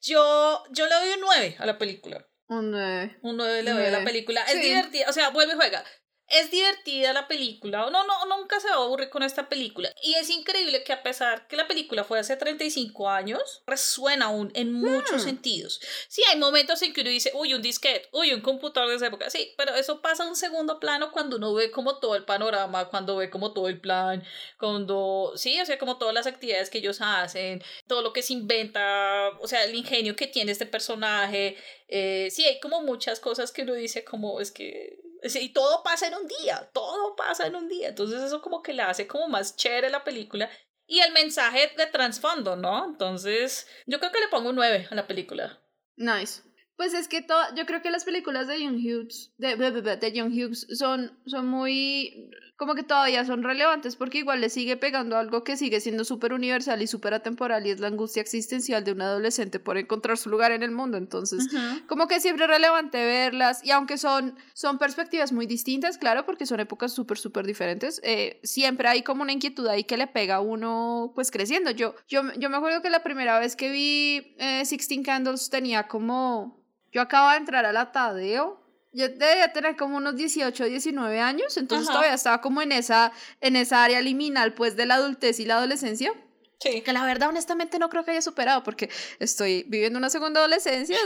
Yo, yo le doy un 9 a la película. Un 9. Un 9 le doy a la película. Es divertida, o sea, vuelve y juega. Es divertida la película, no, no, nunca se va a aburrir con esta película. Y es increíble que a pesar que la película fue hace 35 años, resuena aún en muchos Hmm. sentidos. Sí, hay momentos en que uno dice, uy, un disquete, uy, un computador de esa época, sí, pero eso pasa a un segundo plano cuando uno ve como todo el panorama, cuando ve como todo el plan, cuando, sí, o sea, como todas las actividades que ellos hacen, todo lo que se inventa, o sea, el ingenio que tiene este personaje, eh, sí, hay como muchas cosas que uno dice como, es que y todo pasa en un día, todo pasa en un día. Entonces eso como que le hace como más chévere la película. Y el mensaje de trasfondo, ¿no? Entonces yo creo que le pongo un 9 a la película. Nice. Pues es que todo, yo creo que las películas de Young Hughes, de, de, Young Hughes son, son muy, como que todavía son relevantes porque igual le sigue pegando algo que sigue siendo súper universal y súper atemporal y es la angustia existencial de un adolescente por encontrar su lugar en el mundo. Entonces, como que siempre es relevante verlas y aunque son, son perspectivas muy distintas, claro, porque son épocas súper, súper diferentes, eh, siempre hay como una inquietud ahí que le pega a uno pues creciendo. Yo, yo, yo me acuerdo que la primera vez que vi eh, Sixteen Candles tenía como... Yo acababa de entrar a la Tadeo. Yo debía tener como unos 18, 19 años, entonces Ajá. todavía estaba como en esa, en esa área liminal pues de la adultez y la adolescencia. Sí. Que la verdad, honestamente, no creo que haya superado porque estoy viviendo una segunda adolescencia.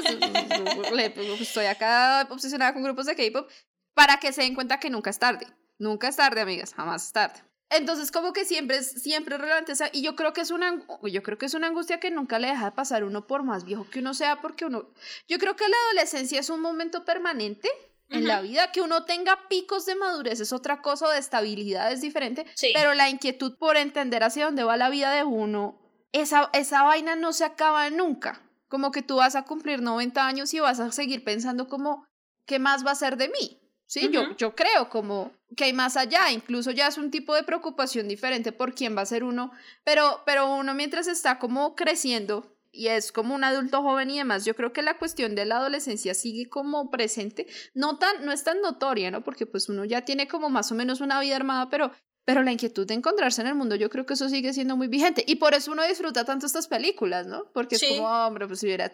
le- estoy acá obsesionada con grupos de K-pop para que se den cuenta que nunca es tarde. Nunca es tarde, amigas, jamás es tarde. Entonces, como que siempre es, siempre es relevante. y yo creo que es una yo creo que es una angustia que nunca le deja de pasar uno por más viejo que uno sea, porque uno. Yo creo que la adolescencia es un momento permanente en la vida. Que uno tenga picos de madurez es otra cosa, de estabilidad es diferente. Sí. Pero la inquietud por entender hacia dónde va la vida de uno, esa, esa vaina no se acaba nunca. Como que tú vas a cumplir 90 años y vas a seguir pensando como, ¿qué más va a ser de mí? Sí, yo, Ujú. yo creo como que hay más allá, incluso ya es un tipo de preocupación diferente por quién va a ser uno, pero, pero uno mientras está como creciendo y es como un adulto joven y demás, yo creo que la cuestión de la adolescencia sigue como presente, no, tan, no es tan notoria, ¿no? Porque pues uno ya tiene como más o menos una vida armada, pero, pero la inquietud de encontrarse en el mundo, yo creo que eso sigue siendo muy vigente y por eso uno disfruta tanto estas películas, ¿no? Porque Sí. es como, "Ah, hombre, pues si hubiera,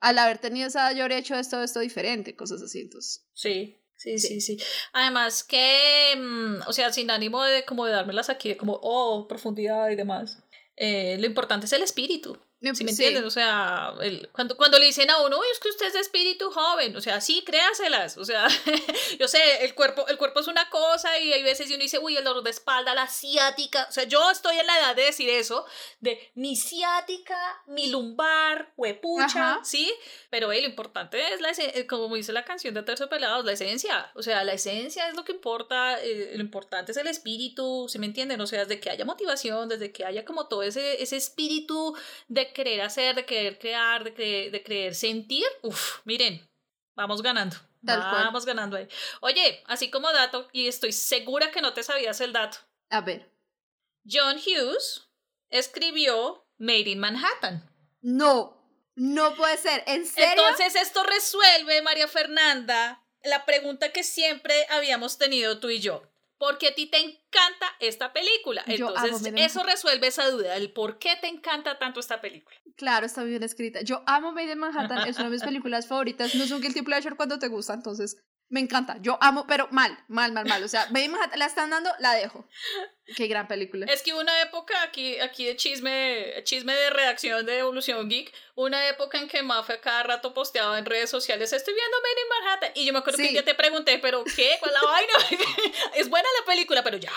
al haber tenido esa edad, yo habría hecho esto, esto diferente, cosas así, entonces. Sí. Sí, sí, sí. Además que, mm, o sea, sin ánimo de como de dármelas aquí, de como, oh, profundidad y demás. eh, lo importante es el espíritu. ¿Sí me Sí. entienden? O sea, el- cuando, cuando le dicen a uno, uy, es que usted es de espíritu joven, o sea, sí, créaselas. O sea, yo sé, el cuerpo, el cuerpo es una cosa y hay veces y uno dice, uy, el dolor de espalda, la ciática. O sea, yo estoy en la edad de decir eso, de mi ciática, mi lumbar, huepucha, Ajá. ¿sí? Pero hey, lo importante es, la eh, como dice la canción de Terciopelados, la esencia. O sea, la esencia es lo que importa, eh, lo importante es el espíritu, ¿sí me entienden? O sea, desde que haya motivación, desde que haya como todo ese, ese espíritu de querer hacer, de querer crear, de, cre- de querer sentir, uff, miren, vamos ganando. Tal cual. vamos ganando ahí. Oye, así como dato, y estoy segura que no te sabías el dato, A ver. John Hughes escribió Made in Manhattan. No, no puede ser. ¿En serio? Entonces esto resuelve, María Fernanda, la pregunta que siempre habíamos tenido tú y yo. ¿Por qué a ti te encanta esta película? Amo Entonces, eso resuelve esa duda, el por qué te encanta tanto esta película. Claro, está bien escrita. Yo amo Made in Manhattan, es una de mis películas favoritas. No es un guilty pleasure cuando te gusta, entonces me encanta. Yo amo, pero mal, mal, mal, mal. O sea, in Manhattan la están dando, la dejo. Qué gran película. Es que hubo una época aquí, aquí de chisme, chisme de redacción de Evolución Geek, una época en que Mafe cada rato posteaba en redes sociales, estoy viendo in Manhattan. Y yo me acuerdo que Sí. un día te pregunté, pero ¿qué? ¿Cuál la vaina? es buena la película, pero ya.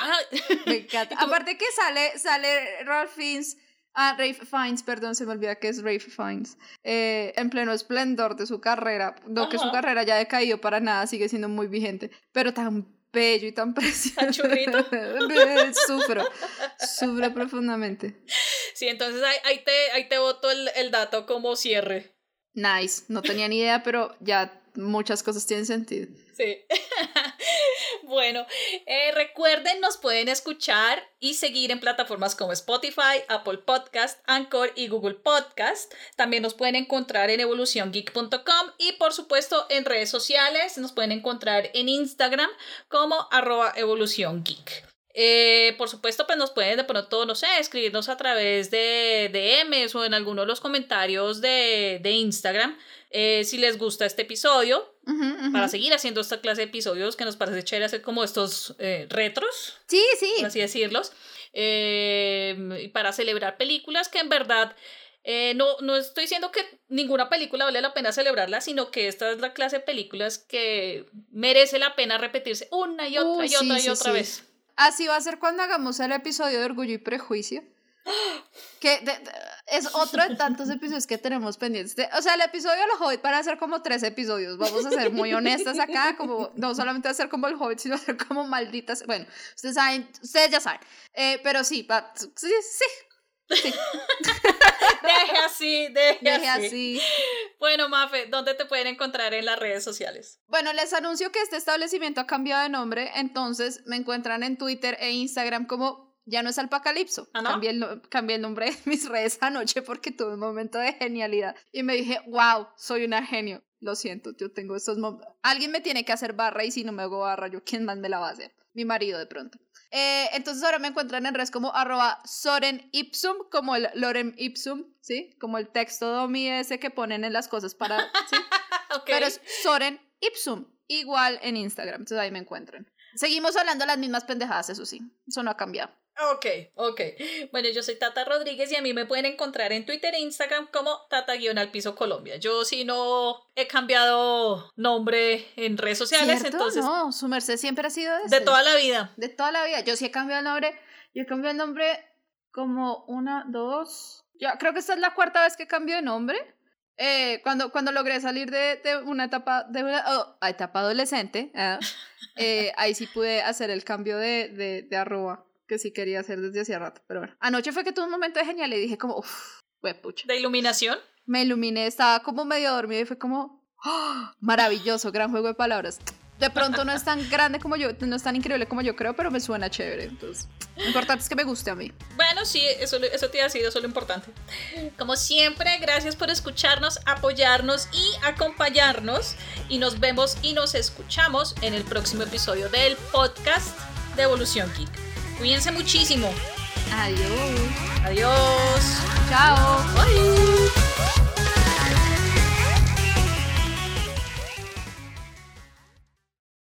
Me encanta. Aparte que sale, sale Ralph Fiennes, ah, Rafe Fiennes, perdón, se me olvida que es Rafe Fiennes, eh, en pleno esplendor de su carrera. No que su carrera ya ha decaído para nada, sigue siendo muy vigente, pero tan bello y tan precioso. Sufro, sufro profundamente. Sí, entonces ahí, ahí te, ahí te boto el, el dato como cierre. Nice, no tenía ni idea, pero ya muchas cosas tienen sentido. Sí. bueno, eh, recuerden, nos pueden escuchar y seguir en plataformas como Spotify, Apple Podcast, Anchor y Google Podcast. También nos pueden encontrar en evoluciongeek.com y por supuesto en redes sociales. Nos pueden encontrar en Instagram como arroba evoluciongeek. Eh, por supuesto, pues nos pueden de pronto, no sé, escribirnos a través de DMs o en alguno de los comentarios de, de Instagram eh, si les gusta este episodio, para seguir haciendo esta clase de episodios que nos parece chévere hacer como estos eh, retros. Sí, sí. Por así decirlos. y para celebrar películas que en verdad no, no estoy diciendo que ninguna película vale la pena celebrarla, sino que esta es la clase de películas que merece la pena repetirse una y otra y otra y otra vez. Así va a ser cuando hagamos el episodio de Orgullo y Prejuicio. Que es otro de tantos episodios que tenemos pendientes. o sea, el episodio de los Hobbit van a ser como tres episodios. Vamos a ser muy honestas acá. Como, no solamente a ser como el Hobbit, sino a ser como malditas. Bueno, ustedes saben, ustedes ya saben. Eh, pero sí, sí, sí, deje así, deje, así. así. Bueno, Mafe, ¿dónde te pueden encontrar en las redes sociales? Bueno, les anuncio que este establecimiento ha cambiado de nombre, entonces me encuentran en Twitter e Instagram como ya no es Alpacalipso. ¿Ah, cambié, el, nombre de mis redes anoche porque tuve un momento de genialidad y me dije, wow, soy una genio. Lo siento, yo tengo estos momentos. Alguien me tiene que hacer barra y si no me hago barra, yo, ¿quién más me la va a hacer? Mi marido de pronto. Eh, entonces ahora me encuentran en redes como arroba Soren Ipsum, como el Lorem Ipsum, ¿sí? Como el texto domi ese que ponen en las cosas para, ¿sí? Pero es Soren Ipsum, igual en Instagram, entonces ahí me encuentran. Seguimos hablando las mismas pendejadas, eso sí, eso no ha cambiado. Ok, ok. Bueno, yo soy Tata Rodríguez y a mí me pueden encontrar en Twitter e Instagram como Tata-al piso Colombia. Yo sí no he cambiado nombre en redes sociales, entonces. No, su merced siempre ha sido De toda la vida. De toda la vida. Yo sí he cambiado el nombre. Yo he cambiado el nombre como una, dos. Yo creo que esta es la cuarta vez que cambio de nombre. Eh, cuando, cuando logré salir de, de una etapa, de una oh, etapa adolescente, ¿eh? Eh, ahí sí pude hacer el cambio de, de, de arroba que sí quería hacer desde hacía rato. Pero bueno, anoche fue que tuve un momento de genial y dije como, uff, pucha. ¿De iluminación? Me iluminé, estaba como medio dormido y fue como, ¡oh! maravilloso, gran juego de palabras. De pronto no es tan grande como yo, no es tan increíble como yo creo, pero me suena chévere. Entonces, lo importante es que me guste a mí. Bueno, sí, eso, eso te ha sido, eso es lo importante. Como siempre, gracias por escucharnos, apoyarnos y acompañarnos. Y nos vemos y nos escuchamos en el próximo episodio del podcast de Evolución Geek. Cuídense muchísimo. Adiós. Adiós. Chao. Bye.